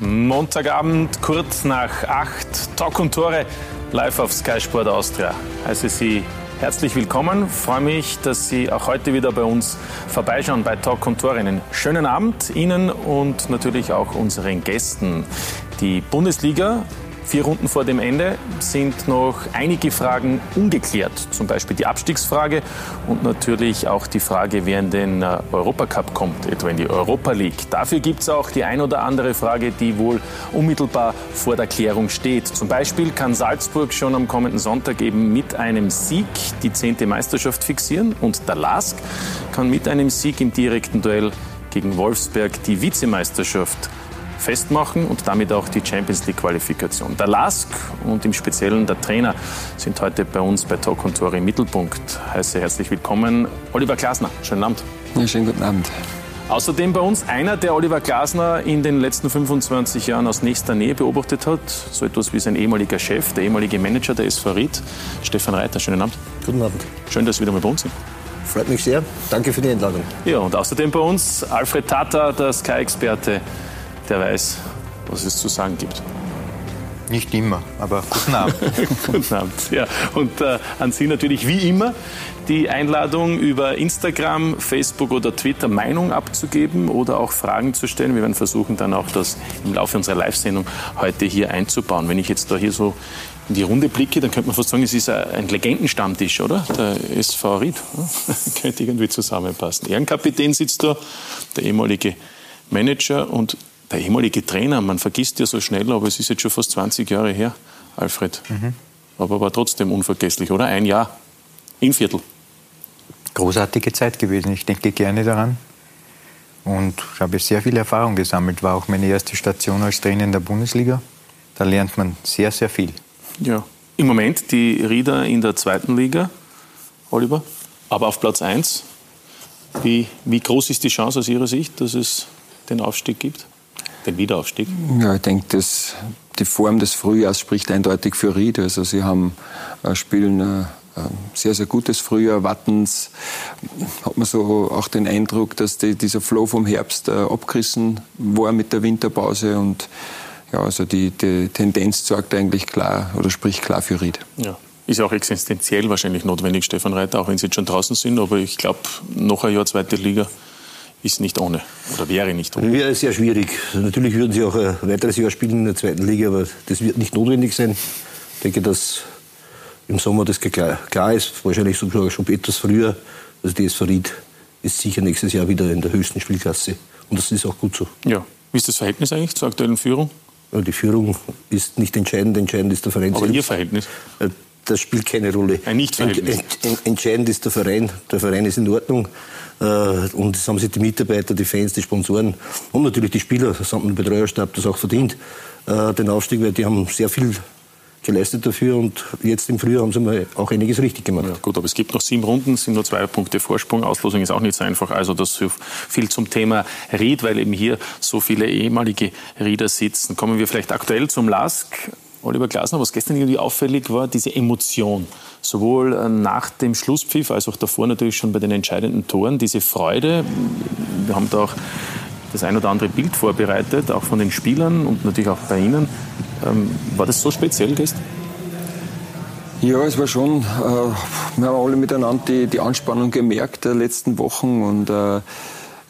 Montagabend, kurz nach acht, Talk und Tore, live auf Sky Sport Austria. Heiße Sie herzlich willkommen. Freue mich, dass Sie auch heute wieder bei uns vorbeischauen bei Talk und Tore. Einen schönen Abend Ihnen und natürlich auch unseren Gästen. Die Bundesliga Vier Runden vor dem Ende sind noch einige Fragen ungeklärt, zum Beispiel die Abstiegsfrage und natürlich auch die Frage, wer in den äh, Europacup kommt, etwa in die Europa League. Dafür gibt es auch die ein oder andere Frage, die wohl unmittelbar vor der Klärung steht. Zum Beispiel kann Salzburg schon am kommenden Sonntag eben mit einem Sieg die zehnte Meisterschaft fixieren und der LASK kann mit einem Sieg im direkten Duell gegen Wolfsberg die Vizemeisterschaft festmachen und damit auch die Champions League Qualifikation. Der LASK und im Speziellen der Trainer sind heute bei uns bei Talk und Tore im Mittelpunkt. Heiße herzlich willkommen Oliver Glasner. Schönen Abend. Ja, schönen guten Abend. Außerdem bei uns einer, der Oliver Glasner in den letzten 25 Jahren aus nächster Nähe beobachtet hat. So etwas wie sein ehemaliger Chef, der ehemalige Manager der SV Ried, Stefan Reiter. Schönen Abend. Guten Abend. Schön, dass Sie wieder mal bei uns sind. Freut mich sehr. Danke für die Einladung. Ja, und außerdem bei uns Alfred Tata, der Sky-Experte der weiß, was es zu sagen gibt. Nicht immer, aber guten Abend. guten Abend, ja. Und äh, an Sie natürlich wie immer die Einladung über Instagram, Facebook oder Twitter Meinung abzugeben oder auch Fragen zu stellen. Wir werden versuchen dann auch das im Laufe unserer Live-Sendung heute hier einzubauen. Wenn ich jetzt da hier so in die Runde blicke, dann könnte man fast sagen, es ist ein Legendenstammtisch, oder? Der SV Ried. könnte irgendwie zusammenpassen. Ehrenkapitän sitzt da, der ehemalige Manager und der ehemalige Trainer, man vergisst ja so schnell, aber es ist jetzt schon fast 20 Jahre her, Alfred. Mhm. Aber war trotzdem unvergesslich, oder? Ein Jahr, ein Viertel. Großartige Zeit gewesen. Ich denke gerne daran. Und ich habe sehr viel Erfahrung gesammelt. War auch meine erste Station als Trainer in der Bundesliga. Da lernt man sehr, sehr viel. Ja. Im Moment die Rieder in der zweiten Liga, Oliver, aber auf Platz 1. Wie, wie groß ist die Chance aus Ihrer Sicht, dass es den Aufstieg gibt? Den Wiederaufstieg? Ja, ich denke, dass die Form des Frühjahrs spricht eindeutig für Ried. Also sie haben äh, spielen äh, sehr, sehr gutes Frühjahr. Wattens hat man so auch den Eindruck, dass die, dieser Flow vom Herbst äh, abgerissen war mit der Winterpause und ja, also die, die Tendenz sorgt eigentlich klar oder spricht klar für Ried. Ja. Ist ja auch existenziell wahrscheinlich notwendig, Stefan Reiter, auch wenn Sie jetzt schon draußen sind. Aber ich glaube, noch ein Jahr zweite Liga ist nicht ohne oder wäre nicht ohne. Wäre sehr schwierig. Natürlich würden sie auch ein weiteres Jahr spielen in der zweiten Liga, aber das wird nicht notwendig sein. Ich denke, dass im Sommer das klar, klar ist, wahrscheinlich sogar schon etwas früher. Also die SV Ried ist sicher nächstes Jahr wieder in der höchsten Spielklasse. Und das ist auch gut so. Ja. Wie ist das Verhältnis eigentlich zur aktuellen Führung? Die Führung ist nicht entscheidend, entscheidend ist der Verein Aber selbst. Ihr Verhältnis? Äh, das spielt keine Rolle. Ein Nichtverhältnis. Entscheidend ist der Verein. Der Verein ist in Ordnung. Äh, und das haben sich die Mitarbeiter, die Fans, die Sponsoren und natürlich die Spieler samt dem Betreuerstab das auch verdient, äh, den Aufstieg, weil die haben sehr viel geleistet dafür und jetzt im Frühjahr haben sie mal auch einiges richtig gemacht. Ja, gut, aber es gibt noch sieben Runden, sind nur zwei Punkte Vorsprung. Auslosung ist auch nicht so einfach. Also das viel zum Thema Ried, weil eben hier so viele ehemalige Rieder sitzen. Kommen wir vielleicht aktuell zum LASK. Oliver Glasner, was gestern irgendwie auffällig war, diese Emotion. Sowohl äh, nach dem Schlusspfiff als auch davor natürlich schon bei den entscheidenden Toren, diese Freude. Wir haben da auch das ein oder andere Bild vorbereitet, auch von den Spielern und natürlich auch bei Ihnen. Ähm, war das so speziell gestern? Ja, es war schon, äh, wir haben alle miteinander die, die Anspannung gemerkt der letzten Wochen und äh,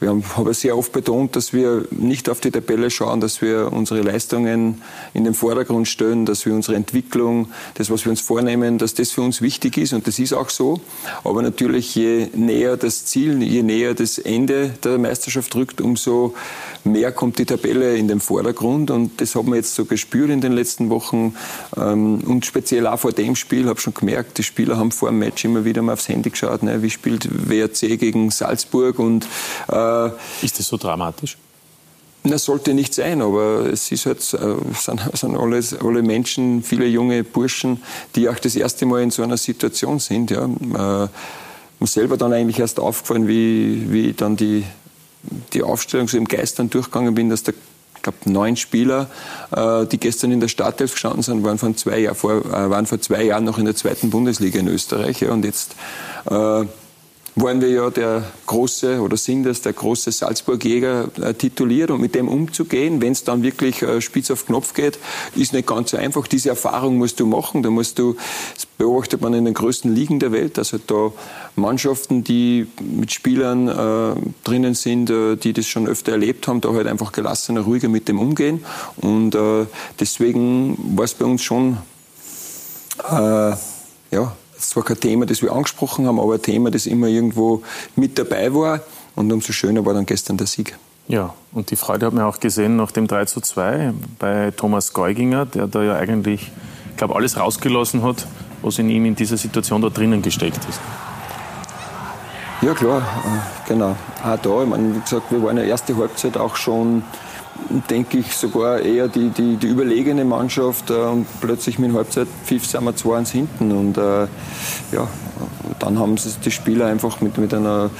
wir haben, haben sehr oft betont, dass wir nicht auf die Tabelle schauen, dass wir unsere Leistungen in den Vordergrund stellen, dass wir unsere Entwicklung, das, was wir uns vornehmen, dass das für uns wichtig ist. Und das ist auch so. Aber natürlich, je näher das Ziel, je näher das Ende der Meisterschaft rückt, umso mehr kommt die Tabelle in den Vordergrund. Und das haben wir jetzt so gespürt in den letzten Wochen. Ähm, und speziell auch vor dem Spiel habe schon gemerkt, die Spieler haben vor dem Match immer wieder mal aufs Handy geschaut, ne, wie spielt WRC gegen Salzburg? Und äh, ist das so dramatisch? Das sollte nicht sein, aber es ist halt, äh, sind, sind alles, alle Menschen, viele junge Burschen, die auch das erste Mal in so einer Situation sind. Ja. Äh, mir selber dann eigentlich erst aufgefallen, wie, wie dann die die Aufstellung so im Geist dann durchgegangen bin, dass da ich glaube, neun Spieler, äh, die gestern in der Startelf gestanden sind, waren, von zwei Jahr vor, äh, waren vor zwei Jahren noch in der zweiten Bundesliga in Österreich. Ja, und jetzt äh, waren wir ja der große oder sind es der große Salzburg-Jäger äh, tituliert und mit dem umzugehen, wenn es dann wirklich äh, spitz auf Knopf geht, ist nicht ganz so einfach. Diese Erfahrung musst du machen. Da musst du, das beobachtet man in den größten Ligen der Welt, also da Mannschaften, die mit Spielern äh, drinnen sind, äh, die das schon öfter erlebt haben, da halt einfach gelassener, ruhiger mit dem umgehen. Und deswegen war es bei uns schon ja, es war kein Thema, das wir angesprochen haben, aber ein Thema, das immer irgendwo mit dabei war. Und umso schöner war dann gestern der Sieg. Ja, und die Freude hat man auch gesehen nach dem 3 zu 2 bei Thomas Geuginger, der da ja eigentlich, ich glaube, alles rausgelassen hat, was in ihm in dieser Situation da drinnen gesteckt ist. Ja, klar, äh, genau. Auch da, ich meine, wie gesagt, wir waren ja erste Halbzeit auch schon denke ich, sogar eher die, die, die überlegene Mannschaft. Äh, und plötzlich mit Halbzeitpfiff sind wir 2-1 hinten. Und äh, ja, dann haben sie die Spieler einfach mit, mit einer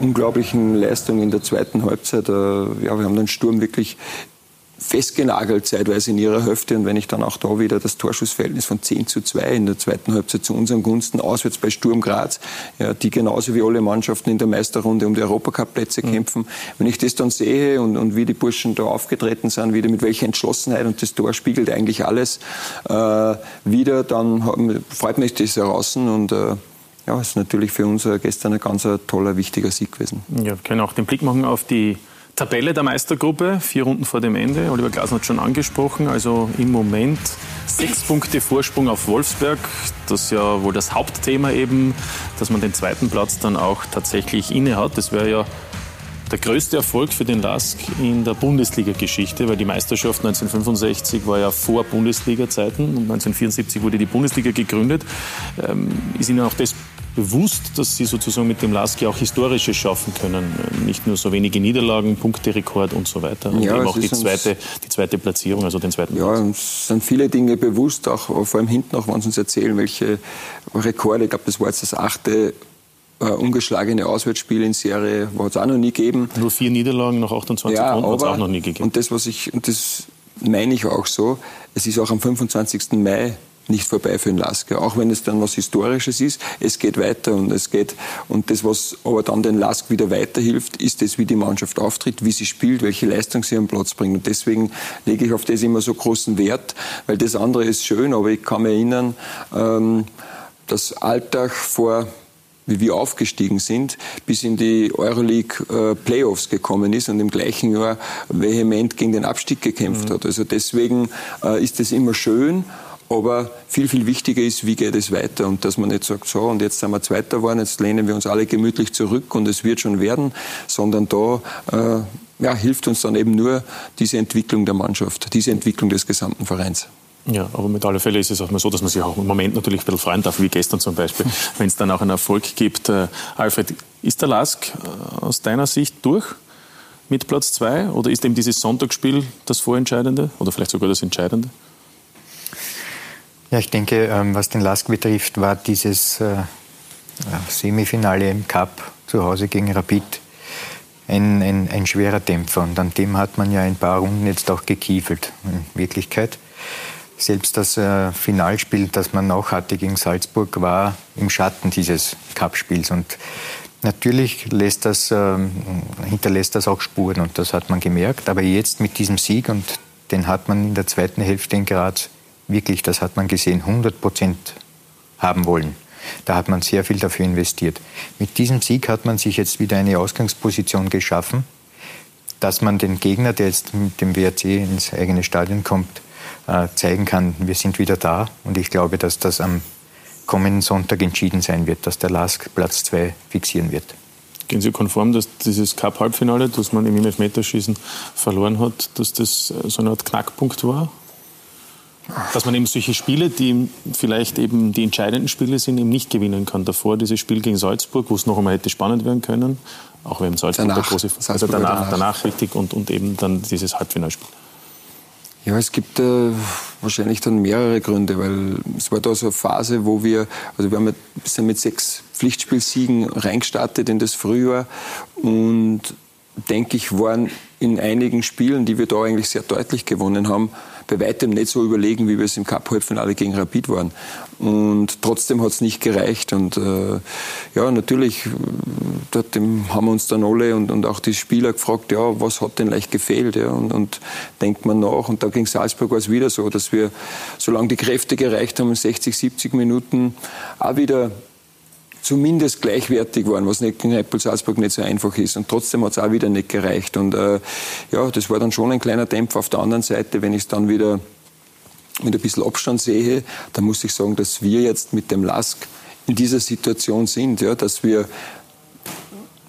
unglaublichen Leistung in der zweiten Halbzeit. Äh, ja, wir haben den Sturm wirklich festgenagelt zeitweise in ihrer Hälfte. Und wenn ich dann auch da wieder das Torschussverhältnis von 10 zu 2 in der zweiten Halbzeit zu unseren Gunsten auswärts bei Sturm Graz, ja, die genauso wie alle Mannschaften in der Meisterrunde um die Europacup-Plätze mhm. kämpfen. Wenn ich das dann sehe und, und wie die Burschen da aufgetreten sind, wieder mit welcher Entschlossenheit und das Tor spiegelt eigentlich alles äh, wieder, dann haben, freut mich das heraus und äh, ja, ist natürlich für uns gestern ein ganz toller, wichtiger Sieg gewesen. Ja, wir können auch den Blick machen auf die Tabelle der Meistergruppe, vier Runden vor dem Ende. Oliver Glasner hat schon angesprochen. Also im Moment sechs Punkte Vorsprung auf Wolfsberg. Das ist ja wohl das Hauptthema eben, dass man den zweiten Platz dann auch tatsächlich inne hat. Das wäre ja der größte Erfolg für den LASK in der Bundesliga-Geschichte, weil die Meisterschaft 1965 war ja vor Bundesliga-Zeiten und 1974 wurde die Bundesliga gegründet. Ähm, ist Ihnen auch das bewusst, dass sie sozusagen mit dem Laski auch Historisches schaffen können. Nicht nur so wenige Niederlagen, Punkterekord und so weiter. Und ja, eben auch die zweite, die zweite Platzierung, also den zweiten ja, Platz. Ja, uns sind viele Dinge bewusst, auch vor allem hinten auch, wenn sie uns erzählen, welche Rekorde, ich glaube, das war jetzt das achte äh, ungeschlagene Auswärtsspiel in Serie, hat es auch noch nie gegeben. Nur vier Niederlagen nach 28 ja, Runden hat es auch noch nie gegeben. Und das, was ich, und das meine ich auch so, es ist auch am 25. Mai nicht vorbei für den Lasker. Auch wenn es dann was Historisches ist, es geht weiter und es geht, und das, was aber dann den Lask wieder weiterhilft, ist das, wie die Mannschaft auftritt, wie sie spielt, welche Leistung sie am Platz bringt. Und deswegen lege ich auf das immer so großen Wert, weil das andere ist schön, aber ich kann mich erinnern, ähm, dass Alltag vor wie wir aufgestiegen sind, bis in die Euroleague äh, Playoffs gekommen ist und im gleichen Jahr vehement gegen den Abstieg gekämpft mhm. hat. Also deswegen äh, ist es immer schön, aber viel, viel wichtiger ist, wie geht es weiter und dass man nicht sagt, so und jetzt sind wir Zweiter geworden, jetzt lehnen wir uns alle gemütlich zurück und es wird schon werden, sondern da äh, ja, hilft uns dann eben nur diese Entwicklung der Mannschaft, diese Entwicklung des gesamten Vereins. Ja, aber mit aller Fälle ist es auch mal so, dass man sich auch im Moment natürlich ein bisschen freuen darf, wie gestern zum Beispiel, wenn es dann auch einen Erfolg gibt. Äh, Alfred, ist der Lask äh, aus deiner Sicht durch mit Platz zwei oder ist eben dieses Sonntagsspiel das Vorentscheidende oder vielleicht sogar das Entscheidende? Ja, ich denke, ähm, was den Lask betrifft, war dieses äh, Semifinale im Cup zu Hause gegen Rapid ein, ein, ein schwerer Dämpfer. Und an dem hat man ja ein paar Runden jetzt auch gekiefelt, in Wirklichkeit. Selbst das äh, Finalspiel, das man auch hatte gegen Salzburg, war im Schatten dieses Cup-Spiels. Und natürlich lässt das, äh, hinterlässt das auch Spuren und das hat man gemerkt. Aber jetzt mit diesem Sieg, und den hat man in der zweiten Hälfte in Graz wirklich, das hat man gesehen, 100 Prozent haben wollen. Da hat man sehr viel dafür investiert. Mit diesem Sieg hat man sich jetzt wieder eine Ausgangsposition geschaffen, dass man den Gegner, der jetzt mit dem WRC ins eigene Stadion kommt, äh, zeigen kann, wir sind wieder da. Und ich glaube, dass das am kommenden Sonntag entschieden sein wird, dass der LASK Platz 2 fixieren wird. Gehen Sie konform, dass dieses Cup-Halbfinale, das man im Elfmeterschießen verloren hat, dass das so eine Art Knackpunkt war? Dass man eben solche Spiele, die vielleicht eben die entscheidenden Spiele sind, eben nicht gewinnen kann. Davor dieses Spiel gegen Salzburg, wo es noch einmal hätte spannend werden können, auch wenn Salzburg danach, der große also danach, danach, danach richtig und, und eben dann dieses Halbfinalspiel. Ja, es gibt äh, wahrscheinlich dann mehrere Gründe, weil es war da so eine Phase, wo wir, also wir haben ein bisschen mit sechs Pflichtspielsiegen reingestartet in das Frühjahr und denke ich, waren in einigen Spielen, die wir da eigentlich sehr deutlich gewonnen haben, bei weitem nicht so überlegen, wie wir es im Cup-Halbfinale gegen Rapid waren. Und trotzdem hat es nicht gereicht. Und äh, ja, natürlich, haben wir uns dann alle und, und auch die Spieler gefragt, ja, was hat denn leicht gefehlt? Ja, und, und denkt man nach. Und da gegen Salzburg war es wieder so, dass wir, solange die Kräfte gereicht haben, in 60, 70 Minuten auch wieder zumindest gleichwertig waren, was in Apple Salzburg nicht so einfach ist. Und trotzdem hat es auch wieder nicht gereicht. Und äh, ja, das war dann schon ein kleiner Dämpfer. Auf der anderen Seite, wenn ich es dann wieder mit ein bisschen Abstand sehe, dann muss ich sagen, dass wir jetzt mit dem Lask in dieser Situation sind, ja, dass wir,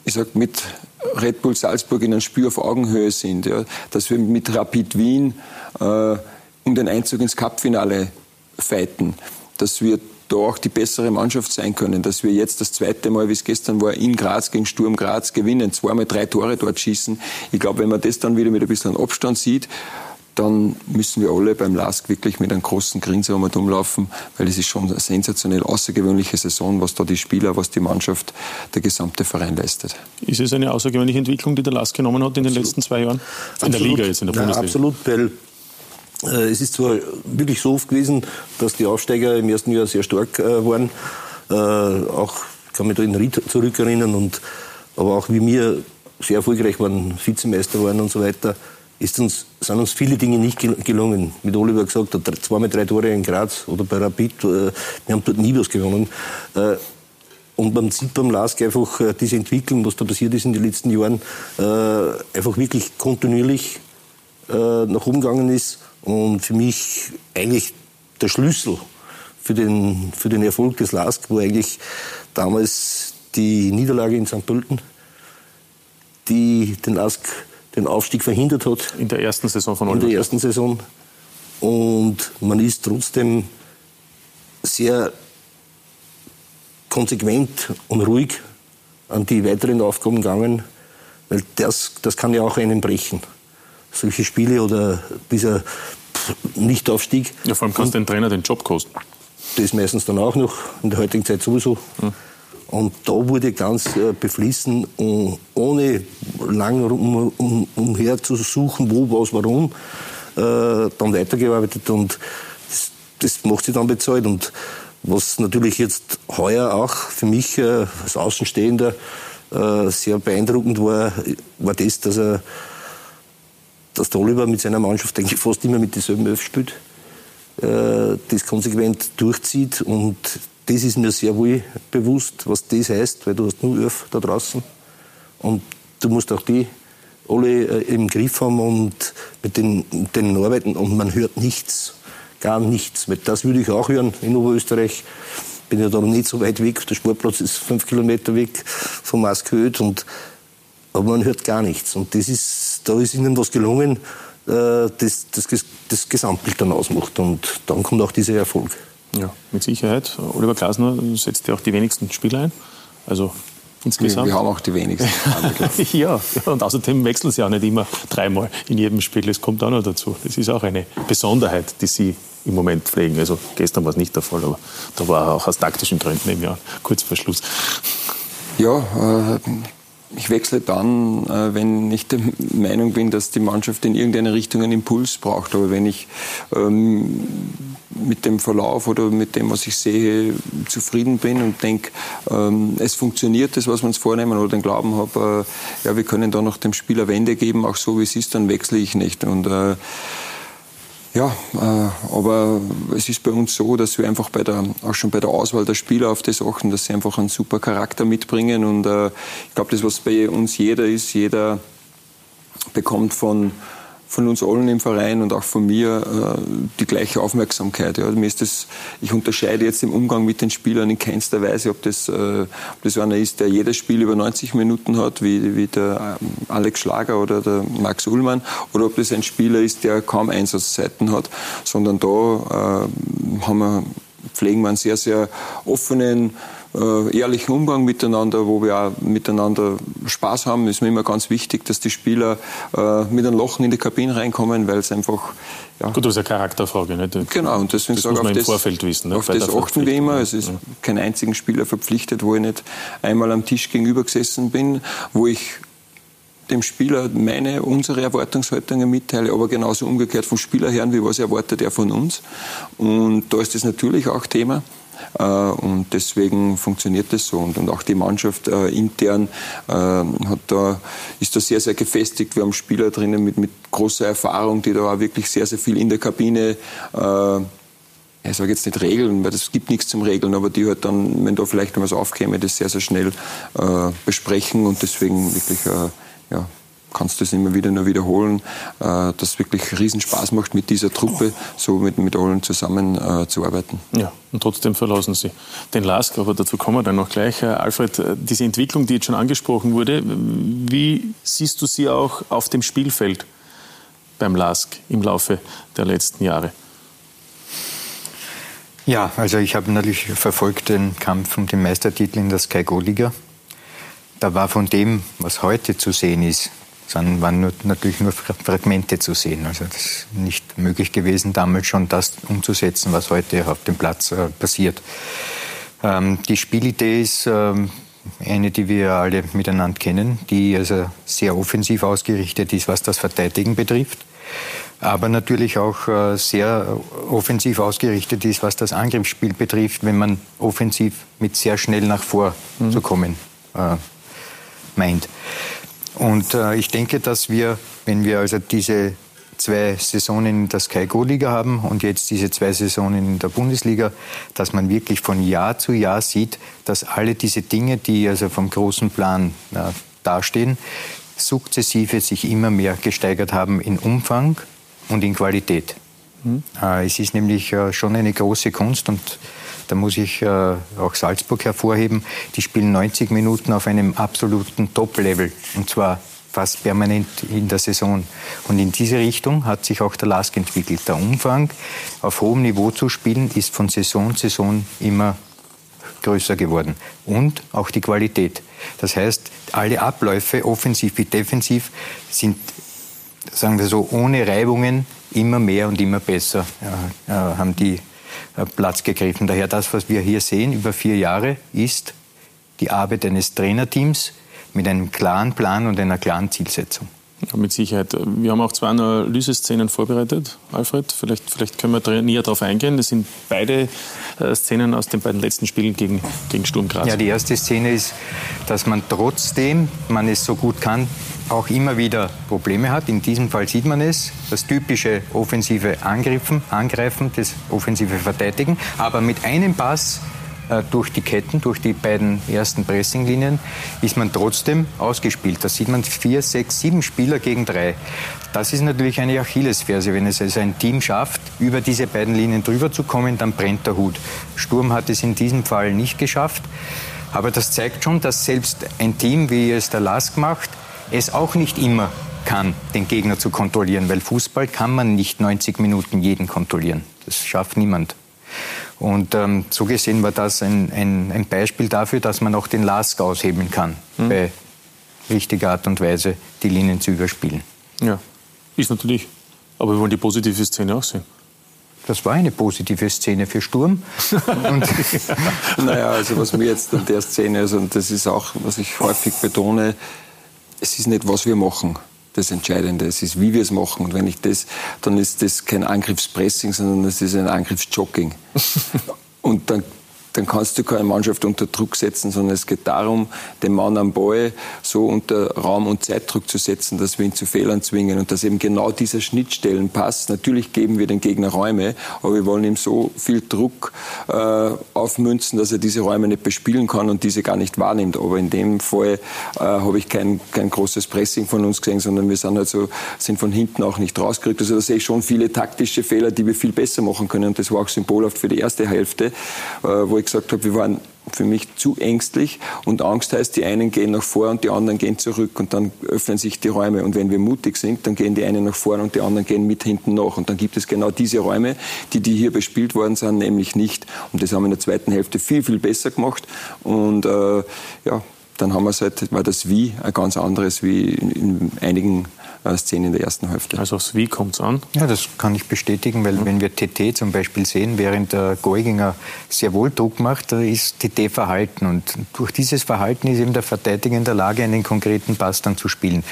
ich sag, mit Red Bull Salzburg in einem Spiel auf Augenhöhe sind, ja, dass wir mit Rapid Wien äh, um den Einzug ins Cupfinale fighten, dass wir da auch die bessere Mannschaft sein können, dass wir jetzt das zweite Mal, wie es gestern war, in Graz gegen Sturm Graz gewinnen, zweimal drei Tore dort schießen. Ich glaube, wenn man das dann wieder mit ein bisschen Abstand sieht, dann müssen wir alle beim LASK wirklich mit einem großen Grinsen umlaufen, weil es ist schon eine sensationell außergewöhnliche Saison, was da die Spieler, was die Mannschaft, der gesamte Verein leistet. Ist es eine außergewöhnliche Entwicklung, die der LASK genommen hat in den letzten zwei Jahren? In absolut. der Liga jetzt, in der Bundesliga? Ja, absolut, weil es ist zwar wirklich so oft gewesen, dass die Aufsteiger im ersten Jahr sehr stark äh, waren. Äh, auch kann mich da in Ried zurückerinnern, und, aber auch wie wir sehr erfolgreich waren, Vizemeister waren und so weiter, ist uns, sind uns viele Dinge nicht gelungen. Mit Oliver gesagt, zweimal drei Tore in Graz oder bei Rapid, wir haben dort nie was gewonnen. Und man sieht beim LASK einfach diese Entwicklung, was da passiert ist in den letzten Jahren, einfach wirklich kontinuierlich nach oben gegangen ist und für mich eigentlich der Schlüssel für den, für den Erfolg des LASK war eigentlich damals die Niederlage in St. Pölten, die den LASK den Aufstieg verhindert hat. In der ersten Saison von Oliver. In der ersten Saison. Und man ist trotzdem sehr konsequent und ruhig an die weiteren Aufgaben gegangen, weil das, das kann ja auch einen brechen solche Spiele oder dieser Nichtaufstieg. Ja, vor allem kannst du den Trainer den Job kosten. Das meistens dann auch noch, in der heutigen Zeit sowieso. Hm. Und da wurde ganz äh, beflissen, ohne lang um, um, umher zu suchen, wo, was, warum, äh, dann weitergearbeitet und das, das macht sie dann bezahlt. Und was natürlich jetzt heuer auch für mich äh, als Außenstehender äh, sehr beeindruckend war, war das, dass er dass der Oliver mit seiner Mannschaft eigentlich fast immer mit dieselben Elf spielt, äh, das konsequent durchzieht und das ist mir sehr wohl bewusst, was das heißt, weil du hast nur Elf da draußen und du musst auch die alle äh, im Griff haben und mit den, denen arbeiten und man hört nichts, gar nichts. Weil das würde ich auch hören in Oberösterreich. Bin ja da nicht so weit weg, der Sportplatz ist fünf Kilometer weg vom Maskhöd und aber man hört gar nichts. Und das ist, da ist ihnen was gelungen, äh, das, das, das Gesamtbild dann ausmacht. Und dann kommt auch dieser Erfolg. Ja, mit Sicherheit. Oliver Glasner setzt ja auch die wenigsten Spieler ein. Also insgesamt. Wir, wir haben auch die wenigsten. ja, und außerdem wechseln sie auch nicht immer dreimal in jedem Spiel. Das kommt auch noch dazu. Das ist auch eine Besonderheit, die sie im Moment pflegen. Also gestern war es nicht der Fall, aber da war auch aus taktischen Gründen im Jahr kurz vor Schluss. Ja, äh, ich wechsle dann, äh, wenn ich der Meinung bin, dass die Mannschaft in irgendeine Richtung einen Impuls braucht. Aber wenn ich ähm, mit dem Verlauf oder mit dem, was ich sehe, zufrieden bin und denke, ähm, es funktioniert das, was wir uns vornehmen oder den Glauben habe, äh, ja, wir können da noch dem Spieler Wende geben, auch so wie es ist, dann wechsle ich nicht. Und äh, ja, äh, aber es ist bei uns so, dass wir einfach bei der, auch schon bei der Auswahl der Spieler auf das achten, dass sie einfach einen super Charakter mitbringen. Und äh, ich glaube, das, was bei uns jeder ist, jeder bekommt von von uns allen im Verein und auch von mir äh, die gleiche Aufmerksamkeit. Ja. Mir ist das, ich unterscheide jetzt im Umgang mit den Spielern in keinster Weise, ob das, äh, ob das einer ist, der jedes Spiel über 90 Minuten hat, wie, wie der ähm, Alex Schlager oder der Max Ullmann, oder ob das ein Spieler ist, der kaum Einsatzzeiten hat, sondern da äh, haben wir, pflegen wir einen sehr, sehr offenen, äh, ehrlichen Umgang miteinander, wo wir auch miteinander Spaß haben. ist mir immer ganz wichtig, dass die Spieler äh, mit einem Lachen in die Kabine reinkommen, weil es einfach ja. Gut, das ist eine Charakterfrage. Nicht? Genau, und deswegen das muss man im das, Vorfeld wissen. Ne? Auf das achten wir immer. Es ist ja. kein einzigen Spieler verpflichtet, wo ich nicht einmal am Tisch gegenüber gesessen bin, wo ich dem Spieler meine, unsere Erwartungshaltungen mitteile, aber genauso umgekehrt vom Spieler her, wie was erwartet er von uns. Und da ist das natürlich auch Thema. Äh, und deswegen funktioniert das so. Und, auch die Mannschaft äh, intern äh, hat da, ist da sehr, sehr gefestigt. Wir haben Spieler drinnen mit, mit großer Erfahrung, die da auch wirklich sehr, sehr viel in der Kabine ich sage jetzt nicht Regeln, weil es gibt nichts zum Regeln, aber die halt dann, wenn da vielleicht noch was aufkäme, das sehr, sehr schnell äh, besprechen und deswegen wirklich äh, ja, kannst du es immer wieder nur wiederholen, äh, dass es wirklich riesen Spaß macht, mit dieser Truppe so mit, mit allen zusammen äh, zu arbeiten. Ja, und trotzdem verlassen Sie den LASK, aber dazu kommen wir dann noch gleich. Äh, Alfred, äh, diese Entwicklung, die jetzt schon angesprochen wurde, wie siehst du sie auch auf dem Spielfeld beim LASK im Laufe der letzten Jahre? Ja, also ich habe natürlich verfolgt den Kampf um den Meistertitel in der Sky Go Liga. Da war von dem, was heute zu sehen ist, dann waren nur, natürlich nur Fragmente zu sehen. Also das ist nicht möglich gewesen, damals schon das umzusetzen, was heute auf dem Platz äh, passiert. Ähm, die Spielidee ist ähm, eine, die wir alle miteinander kennen, die also sehr offensiv ausgerichtet ist, was das Verteidigen betrifft, aber natürlich auch äh, sehr offensiv ausgerichtet ist, was das Angriffsspiel betrifft, wenn man offensiv mit sehr schnell nach vor mhm. zu kommen äh, meint. Und äh, ich denke, dass wir, wenn wir also diese zwei Saisonen in der Sky Go Liga haben und jetzt diese zwei Saisonen in der Bundesliga, dass man wirklich von Jahr zu Jahr sieht, dass alle diese Dinge, die also vom großen Plan äh, dastehen, sukzessive sich immer mehr gesteigert haben in Umfang und in Qualität. Mhm. Äh, es ist nämlich äh, schon eine große Kunst und da muss ich äh, auch Salzburg hervorheben. Die spielen 90 Minuten auf einem absoluten Top-Level. Und zwar fast permanent in der Saison. Und in diese Richtung hat sich auch der LASK entwickelt. Der Umfang auf hohem Niveau zu spielen ist von Saison zu Saison immer größer geworden. Und auch die Qualität. Das heißt, alle Abläufe, offensiv wie defensiv, sind, sagen wir so, ohne Reibungen immer mehr und immer besser, äh, haben die äh, Platz gegriffen. Daher das, was wir hier sehen über vier Jahre, ist die Arbeit eines Trainerteams mit einem klaren Plan und einer klaren Zielsetzung. Ja, mit Sicherheit. Wir haben auch zwei Analyseszenen vorbereitet, Alfred. Vielleicht, vielleicht können wir näher darauf eingehen. Das sind beide äh, Szenen aus den beiden letzten Spielen gegen, gegen Sturm Graz. Ja, die erste Szene ist, dass man trotzdem, man es so gut kann, auch immer wieder Probleme hat. In diesem Fall sieht man es, das typische offensive Angriffen, Angreifen, das offensive Verteidigen. Aber mit einem Pass äh, durch die Ketten, durch die beiden ersten Pressinglinien, ist man trotzdem ausgespielt. Da sieht man vier, sechs, sieben Spieler gegen drei. Das ist natürlich eine Achillesferse. Wenn es also ein Team schafft, über diese beiden Linien drüber zu kommen, dann brennt der Hut. Sturm hat es in diesem Fall nicht geschafft. Aber das zeigt schon, dass selbst ein Team, wie es der Lask macht, es auch nicht immer kann, den Gegner zu kontrollieren, weil Fußball kann man nicht 90 Minuten jeden kontrollieren. Das schafft niemand. Und ähm, so gesehen war das ein, ein, ein, Beispiel dafür, dass man auch den Lask aushebeln kann, mhm. bei richtiger Art und Weise die Linien zu überspielen. Ja, ist natürlich. Aber wir wollen die positive Szene auch sehen. Das war eine positive Szene für Sturm. naja, also was mir jetzt an der Szene, also, und das ist auch, was ich häufig betone, es ist nicht, was wir machen, das Entscheidende. Es ist, wie wir es machen. Und wenn ich das, dann ist das kein Angriffspressing, sondern es ist ein Angriffsjogging. Und dann dann kannst du keine Mannschaft unter Druck setzen, sondern es geht darum, den Mann am Ball so unter Raum- und Zeitdruck zu setzen, dass wir ihn zu Fehlern zwingen und dass eben genau dieser Schnittstellen passt. Natürlich geben wir den Gegner Räume, aber wir wollen ihm so viel Druck äh, aufmünzen, dass er diese Räume nicht bespielen kann und diese gar nicht wahrnimmt. Aber in dem Fall äh, habe ich kein, kein großes Pressing von uns gesehen, sondern wir sind halt so, sind von hinten auch nicht rausgerückt. Also da sehe ich schon viele taktische Fehler, die wir viel besser machen können. Und das war auch symbolhaft für die erste Hälfte, äh, wo ich ich gesagt habe, wir waren für mich zu ängstlich und Angst heißt, die einen gehen nach vor und die anderen gehen zurück und dann öffnen sich die Räume. Und wenn wir mutig sind, dann gehen die einen nach vorne und die anderen gehen mit hinten nach. Und dann gibt es genau diese Räume, die die hier bespielt worden sind, nämlich nicht. Und das haben wir in der zweiten Hälfte viel, viel besser gemacht. Und äh, ja, dann haben wir es halt, war das Wie ein ganz anderes wie in, in einigen äh, Szenen in der ersten Hälfte. Also aufs Wie kommt es an? Ja, das kann ich bestätigen, weil mhm. wenn wir TT zum Beispiel sehen, während der Geuginger sehr wohl Druck macht, da ist TT Verhalten. Und durch dieses Verhalten ist eben der Verteidiger in der Lage, einen konkreten Pass dann zu spielen.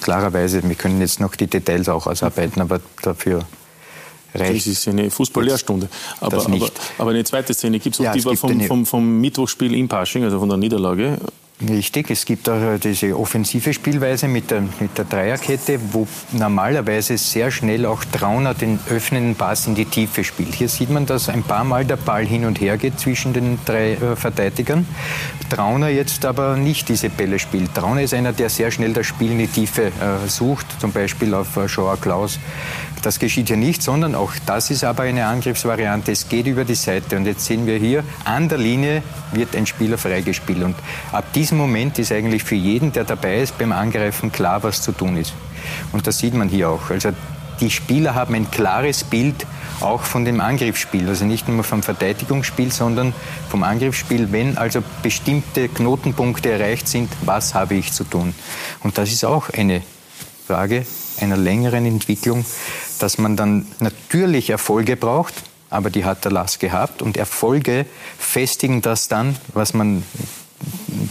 klarerweise, wir können jetzt noch die Details auch ausarbeiten, aber dafür reicht. Das ist eine Fußballlehrstunde. Aber, aber, aber, eine zweite Szene gibt es auch, ja, die war vom, vom, vom Mittwochsspiel in Pasching, also von der Niederlage. Richtig, es gibt auch diese offensive Spielweise mit der, mit der Dreierkette, wo normalerweise sehr schnell auch Trauner den öffnenden Pass in die Tiefe spielt. Hier sieht man, dass ein paar Mal der Ball hin und her geht zwischen den drei äh, Verteidigern. Trauner jetzt aber nicht diese Bälle spielt. Trauner ist einer, der sehr schnell das Spiel in die Tiefe äh, sucht, zum Beispiel auf äh, Schauer Klaus. Das geschieht hier nicht, sondern auch das ist aber eine Angriffsvariante. Es geht über die Seite und jetzt sehen wir hier, an der Linie wird ein Spieler freigespielt und ab diesem Moment ist eigentlich für jeden, der dabei ist, beim Angreifen klar, was zu tun ist. Und das sieht man hier auch. Also die Spieler haben ein klares Bild auch von dem Angriffsspiel. Also nicht nur vom Verteidigungsspiel, sondern vom Angriffsspiel, wenn also bestimmte Knotenpunkte erreicht sind, was habe ich zu tun? Und das ist auch eine Frage einer längeren Entwicklung, dass man dann natürlich Erfolge braucht, aber die hat der Lass gehabt und Erfolge festigen das dann, was man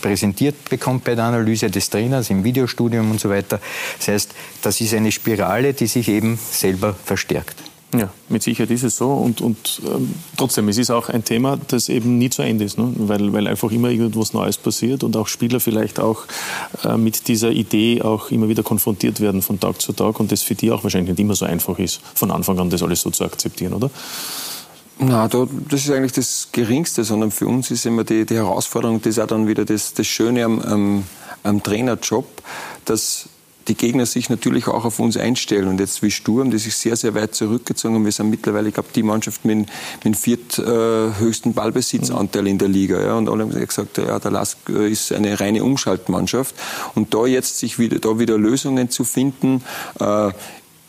präsentiert bekommt bei der Analyse des Trainers im Videostudium und so weiter. Das heißt, das ist eine Spirale, die sich eben selber verstärkt. Ja, mit Sicherheit ist es so. Und, und ähm, trotzdem, es ist auch ein Thema, das eben nie zu Ende ist, ne? weil, weil einfach immer irgendwas Neues passiert und auch Spieler vielleicht auch äh, mit dieser Idee auch immer wieder konfrontiert werden von Tag zu Tag und das für die auch wahrscheinlich nicht immer so einfach ist, von Anfang an das alles so zu akzeptieren, oder? Na, da, das ist eigentlich das Geringste, sondern für uns ist immer die, die Herausforderung, das ist auch dann wieder das, das Schöne am, am, am Trainerjob, dass die Gegner sich natürlich auch auf uns einstellen. Und jetzt wie Sturm, die sich sehr, sehr weit zurückgezogen haben. Wir sind mittlerweile, ich glaube, die Mannschaft mit, mit dem vierthöchsten äh, Ballbesitzanteil in der Liga. Ja. Und alle haben gesagt, ja, der Lask äh, ist eine reine Umschaltmannschaft. Und da jetzt sich wieder, da wieder Lösungen zu finden, äh,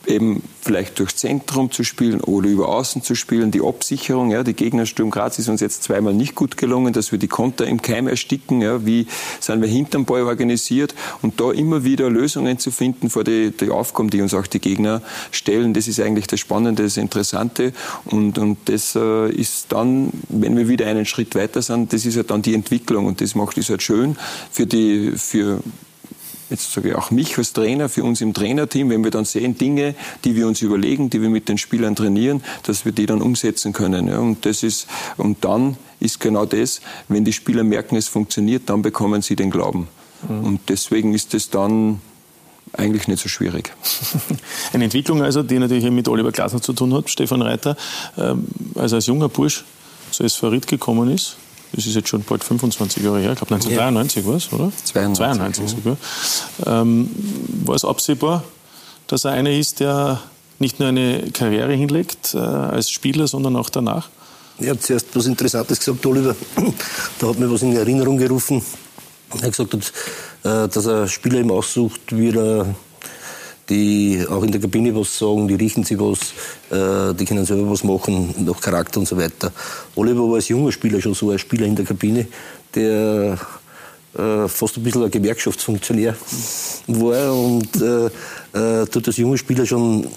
eben vielleicht durch Zentrum zu spielen oder über Außen zu spielen. Die Absicherung, ja, die Gegner Sturm Graz ist uns jetzt zweimal nicht gut gelungen, dass wir die Konter im Keim ersticken. Ja, wie sind wir hinterm Ball organisiert und da immer wieder Lösungen zu finden vor die, die Aufgaben, die uns auch die Gegner stellen. Das ist eigentlich das Spannende, das Interessante und, und das äh, ist dann, wenn wir wieder einen Schritt weiter sind, das ist ja dann die Entwicklung und das macht es halt schön für die, für jetzt sage ich auch mich als Trainer, für uns im Trainerteam, wenn wir dann sehen Dinge, die wir uns überlegen, die wir mit den Spielern trainieren, dass wir die dann umsetzen können. Ja, und das ist, und dann ist genau das, wenn die Spieler merken, es funktioniert, dann bekommen sie den Glauben. Mhm. Und deswegen ist es dann eigentlich nicht so schwierig. Eine Entwicklung also, die natürlich mit Oliver Glasner zu tun hat, Stefan Reiter, also als junger Bursch zu SV Ried gekommen ist, das ist jetzt schon bald 25 Jahre her, ich glaube 1993 war es, oder? 92. 92 sogar. Ähm, war es absehbar, dass er einer ist, der nicht nur eine Karriere hinlegt äh, als Spieler, sondern auch danach? Er hat zuerst was Interessantes gesagt, Oliver. Da hat mir was in Erinnerung gerufen. Er hat gesagt, äh, dass er Spieler ihm aussucht, wie er die auch in der Kabine was sagen, die riechen sich was, äh, die können selber was machen, nach Charakter und so weiter. Oliver war als junger Spieler schon so ein Spieler in der Kabine, der äh, fast ein bisschen ein Gewerkschaftsfunktionär war und äh, äh, dort als junger Spieler schon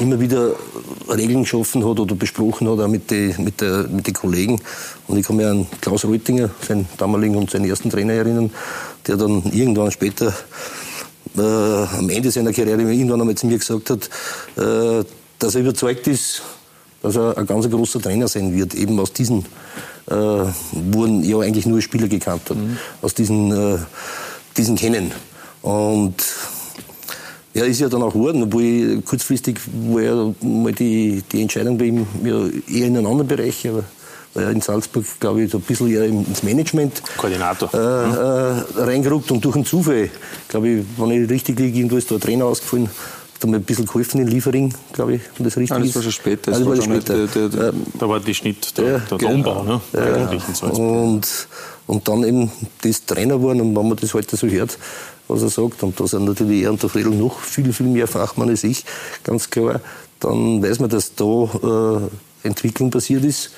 immer wieder Regeln geschaffen hat oder besprochen hat, auch mit den mit mit die Kollegen. Und ich kann mich an Klaus Reutinger, seinen damaligen und seinen ersten Trainer erinnern, der dann irgendwann später äh, am Ende seiner Karriere irgendwann einmal zu mir gesagt hat, äh, dass er überzeugt ist, dass er ein ganz großer Trainer sein wird, eben aus diesen, äh, wurden ja eigentlich nur Spieler gekannt hat, mhm. aus diesen, äh, diesen Kennen. Und er ist ja dann auch geworden, obwohl ich kurzfristig war ja mal die, die Entscheidung bei ihm ja eher in einem anderen Bereich, aber war in Salzburg, glaube ich, so ein bisschen eher ins Management Koordinator. Äh, äh, reingerückt und durch einen Zufall, glaube ich, wenn ich richtig liege, irgendwo ist da ein Trainer ausgefallen, hat mir ein bisschen geholfen in Liefering, glaube ich, wenn das richtig ah, das war schon später. Das war war später. Der, der, der, da war die Schnitt, der, ja, der genau. Umbau, ne? Ja, und, und dann eben das Trainer waren und wenn man das heute so hört, was er sagt, und da sind natürlich er und der Friedel noch viel, viel mehr Fachmann als ich, ganz klar, dann weiß man, dass da äh, Entwicklung passiert ist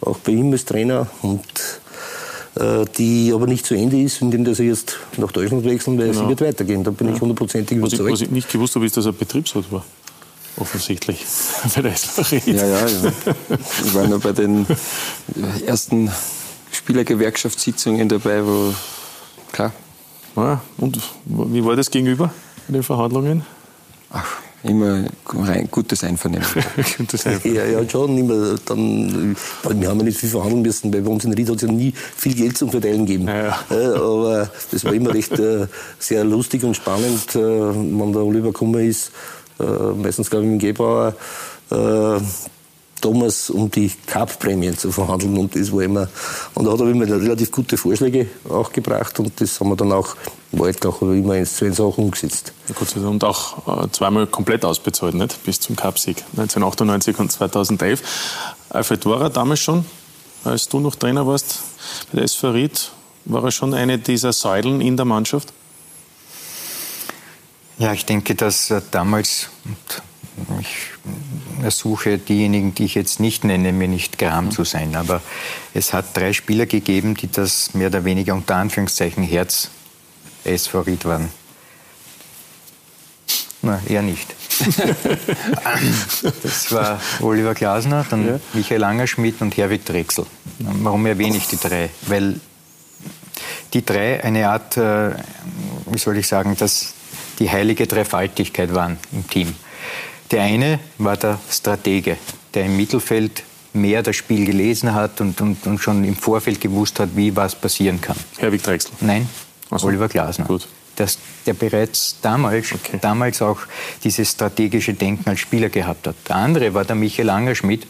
auch bei ihm als Trainer und äh, die aber nicht zu Ende ist, indem er jetzt nach Deutschland wechseln, weil genau. sie wird weitergehen. Da bin ja. ich hundertprozentig überzeugt. Was ich, was ich nicht gewusst habe, ist, dass er Betriebsrat war. Offensichtlich. bei der Ja, ja, ja. Ich war nur bei den ersten Spielergewerkschaftssitzungen dabei, wo, klar, Ja, und wie war das gegenüber in den Verhandlungen? Ach, immer rein gutes Einvernehmen. gutes Einvernehmen. Ja, ja, schon. Immer dann, wir haben ja nicht viel verhandeln müssen, weil bei uns in Ried hat es ja nie viel Geld zum Verteilen gegeben. Ja, ja. Aber das war immer recht äh, sehr lustig und spannend, äh, wenn der Oliver gekommen ist. Äh, meistens, glaube ich, mit dem Gebauer damals, um die Cup-Prämien zu verhandeln. Und das war immer, und da hat er immer relativ gute Vorschläge auch gebracht und das haben wir dann auch im Waldgach immer ins zu auch umgesetzt. Ja, und auch äh, zweimal komplett ausbezahlt, nicht? Bis zum Cup-Sieg 1998 und 2011. Alfred war er damals schon, als du noch Trainer warst bei der SV Ried, war er schon eine dieser Säulen in der Mannschaft? Ja, ich denke, dass damals, ich ersuche diejenigen, die ich jetzt nicht nenne, mir nicht gram zu sein. Aber es hat drei Spieler gegeben, die das mehr oder weniger unter Anführungszeichen Herz SV Ried waren. Na, eher nicht. das war Oliver Glasner, dann ja. Michael Angerschmidt und Herwig Drechsel. Warum erwähne ich die drei? Weil die drei eine Art, äh, wie soll ich sagen, dass die heilige Dreifaltigkeit waren im Team. Der eine war der Stratege, der im Mittelfeld mehr das Spiel gelesen hat und, und, und schon im Vorfeld gewusst hat, wie was passieren kann. Herwig Drechsel? Nein, so. Oliver Glasner. Gut. Das, der bereits damals, okay. damals auch dieses strategische Denken als Spieler gehabt hat. Der andere war der Michael Angerschmidt.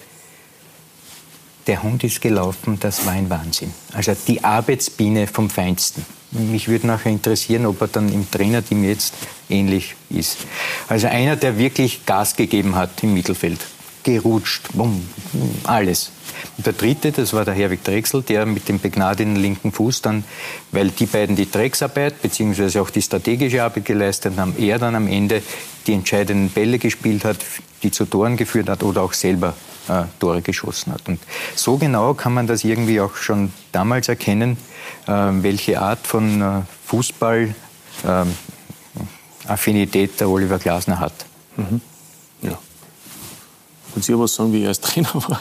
Der Hund ist gelaufen, das war ein Wahnsinn. Also die Arbeitsbiene vom Feinsten. Mich würde nachher interessieren, ob er dann im Trainerteam jetzt ähnlich ist. Also einer, der wirklich Gas gegeben hat im Mittelfeld. Gerutscht, bumm, alles. Und der dritte, das war der Herwig Drechsel, der mit dem begnadeten linken Fuß dann, weil die beiden die Drecksarbeit bzw. auch die strategische Arbeit geleistet haben, er dann am Ende die entscheidenden Bälle gespielt hat, die zu Toren geführt hat oder auch selber äh, Tore geschossen hat. Und so genau kann man das irgendwie auch schon damals erkennen, äh, welche Art von äh, Fußball ähm, Affinität der Oliver Glasner hat. Mhm. Und Sie was sagen, wie er als Trainer war?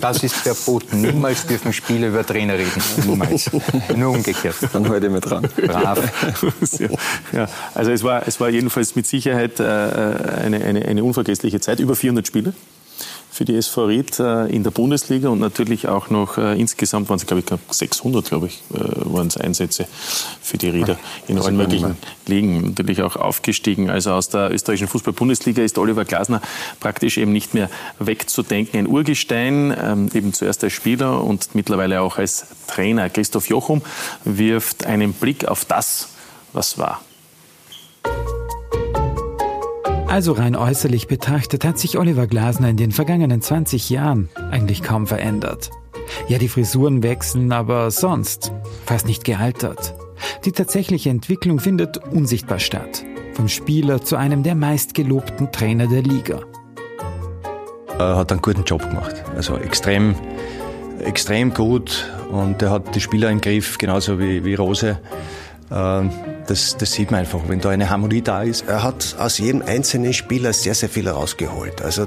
Das ist verboten. Niemals dürfen Spieler über Trainer reden. Niemals. Nur umgekehrt. Dann heute mit dran. Brav. Ja, also es war, es war jedenfalls mit Sicherheit äh, eine, eine, eine unvergessliche Zeit. Über 400 Spiele für die SV Ried äh, in der Bundesliga und natürlich auch noch äh, insgesamt waren es, glaube ich, 600, glaube ich, äh, waren es Einsätze für die Rieder in allen möglichen Ligen. Natürlich auch aufgestiegen. Also aus der österreichischen Fußball-Bundesliga ist Oliver Glasner praktisch eben nicht mehr wegzudenken. Ein Urgestein, ähm, eben zuerst als Spieler und mittlerweile auch als Trainer. Christoph Jochum wirft einen Blick auf das, was war. Also rein äußerlich betrachtet hat sich Oliver Glasner in den vergangenen 20 Jahren eigentlich kaum verändert. Ja, die Frisuren wechseln, aber sonst fast nicht gealtert. Die tatsächliche Entwicklung findet unsichtbar statt. Vom Spieler zu einem der meistgelobten Trainer der Liga. Er hat einen guten Job gemacht. Also extrem, extrem gut und er hat die Spieler im Griff, genauso wie, wie Rose. Ähm, das, das sieht man einfach, wenn da eine Harmonie da ist. Er hat aus jedem einzelnen Spieler sehr, sehr viel rausgeholt. Also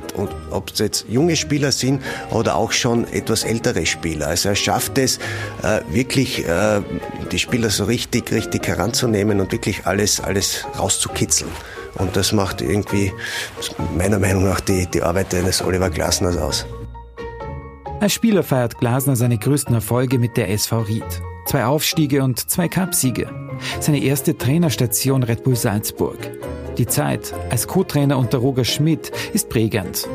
ob es jetzt junge Spieler sind oder auch schon etwas ältere Spieler. Also er schafft es äh, wirklich, äh, die Spieler so richtig, richtig heranzunehmen und wirklich alles, alles rauszukitzeln. Und das macht irgendwie meiner Meinung nach die, die Arbeit eines Oliver Glasners aus. Als Spieler feiert Glasner seine größten Erfolge mit der SV Ried. Zwei Aufstiege und zwei Cupsiege. Seine erste Trainerstation Red Bull Salzburg. Die Zeit als Co-Trainer unter Roger Schmidt ist prägend.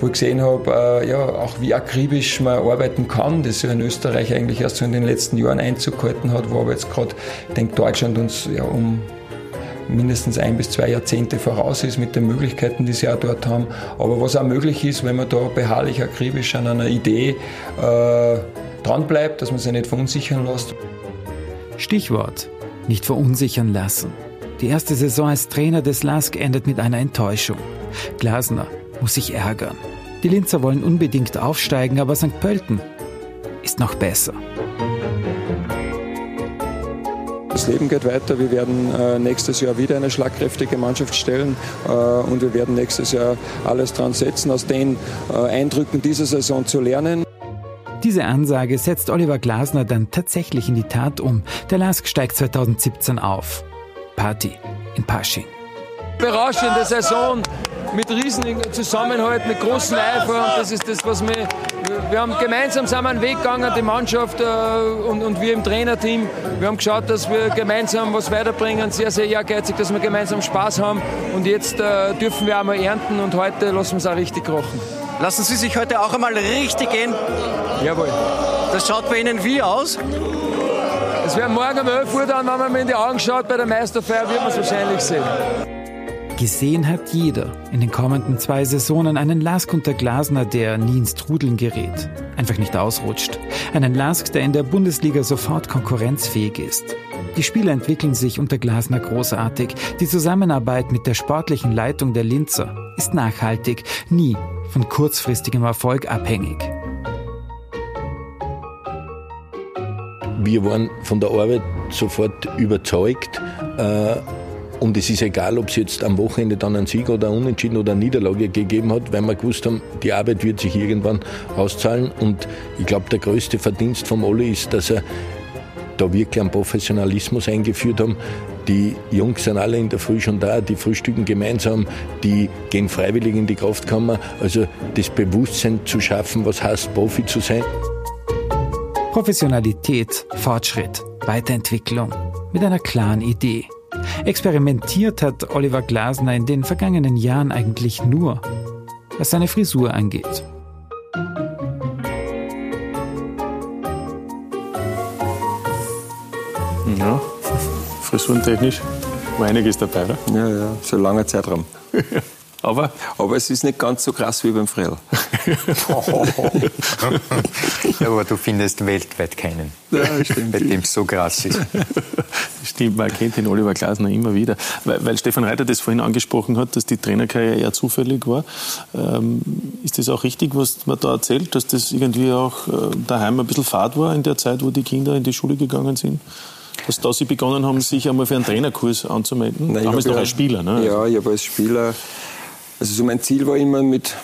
Wo ich gesehen habe, äh, ja, auch wie akribisch man arbeiten kann, das ja in Österreich eigentlich erst so in den letzten Jahren Einzug gehalten hat, wo aber jetzt gerade, ich denke, Deutschland uns ja um mindestens ein bis zwei Jahrzehnte voraus ist mit den Möglichkeiten, die sie auch dort haben. Aber was auch möglich ist, wenn man da beharrlich akribisch an einer Idee äh, dran bleibt, dass man sich nicht verunsichern lässt. Stichwort: nicht verunsichern lassen. Die erste Saison als Trainer des LASK endet mit einer Enttäuschung. Glasner muss sich ärgern. Die Linzer wollen unbedingt aufsteigen, aber St. Pölten ist noch besser. Das Leben geht weiter. Wir werden äh, nächstes Jahr wieder eine schlagkräftige Mannschaft stellen äh, und wir werden nächstes Jahr alles dran setzen, aus den äh, Eindrücken dieser Saison zu lernen. Diese Ansage setzt Oliver Glasner dann tatsächlich in die Tat um. Der LASK steigt 2017 auf. Party in Pasching. Berauschende Saison mit riesigen Zusammenhalt, mit großem Eifer. Und das ist das, was mir. Wir haben gemeinsam sind wir einen Weg gegangen, die Mannschaft äh, und, und wir im Trainerteam. Wir haben geschaut, dass wir gemeinsam was weiterbringen, sehr, sehr ehrgeizig, dass wir gemeinsam Spaß haben. Und jetzt äh, dürfen wir einmal ernten und heute lassen wir es auch richtig kochen. Lassen Sie sich heute auch einmal richtig gehen. Jawohl. Das schaut bei Ihnen wie aus? Es wäre morgen um 11 Uhr dann, wenn man mir in die Augen schaut, bei der Meisterfeier wird man es wahrscheinlich sehen. Gesehen hat jeder in den kommenden zwei Saisonen einen Lask unter Glasner, der nie ins Trudeln gerät, einfach nicht ausrutscht. Einen Lask, der in der Bundesliga sofort konkurrenzfähig ist. Die Spieler entwickeln sich unter Glasner großartig. Die Zusammenarbeit mit der sportlichen Leitung der Linzer ist nachhaltig, nie von kurzfristigem Erfolg abhängig. Wir waren von der Arbeit sofort überzeugt. Äh, und es ist egal, ob es jetzt am Wochenende dann einen Sieg oder einen Unentschieden oder eine Niederlage gegeben hat, weil wir gewusst haben, die Arbeit wird sich irgendwann auszahlen. Und ich glaube, der größte Verdienst vom Olli ist, dass er da wirklich einen Professionalismus eingeführt haben. Die Jungs sind alle in der Früh schon da, die frühstücken gemeinsam, die gehen freiwillig in die Kraftkammer. Also das Bewusstsein zu schaffen, was heißt Profi zu sein. Professionalität, Fortschritt, Weiterentwicklung mit einer klaren Idee. Experimentiert hat Oliver Glasner in den vergangenen Jahren eigentlich nur, was seine Frisur angeht. Ja, frisurentechnisch war einiges dabei, oder? Ja, ja, so ein langer Zeitraum. Aber? Aber es ist nicht ganz so krass wie beim Frell. ja, aber du findest weltweit keinen, ja, stimmt. bei dem es so krass ist. Stimmt, man kennt den Oliver Glasner immer wieder. Weil, weil, Stefan Reiter das vorhin angesprochen hat, dass die Trainerkarriere eher zufällig war. Ähm, ist das auch richtig, was man da erzählt, dass das irgendwie auch äh, daheim ein bisschen fad war in der Zeit, wo die Kinder in die Schule gegangen sind? Dass da Sie begonnen haben, sich einmal für einen Trainerkurs anzumelden? Nein, Damals noch ja, als Spieler, ne? Ja, ich habe als Spieler, also so mein Ziel war immer mit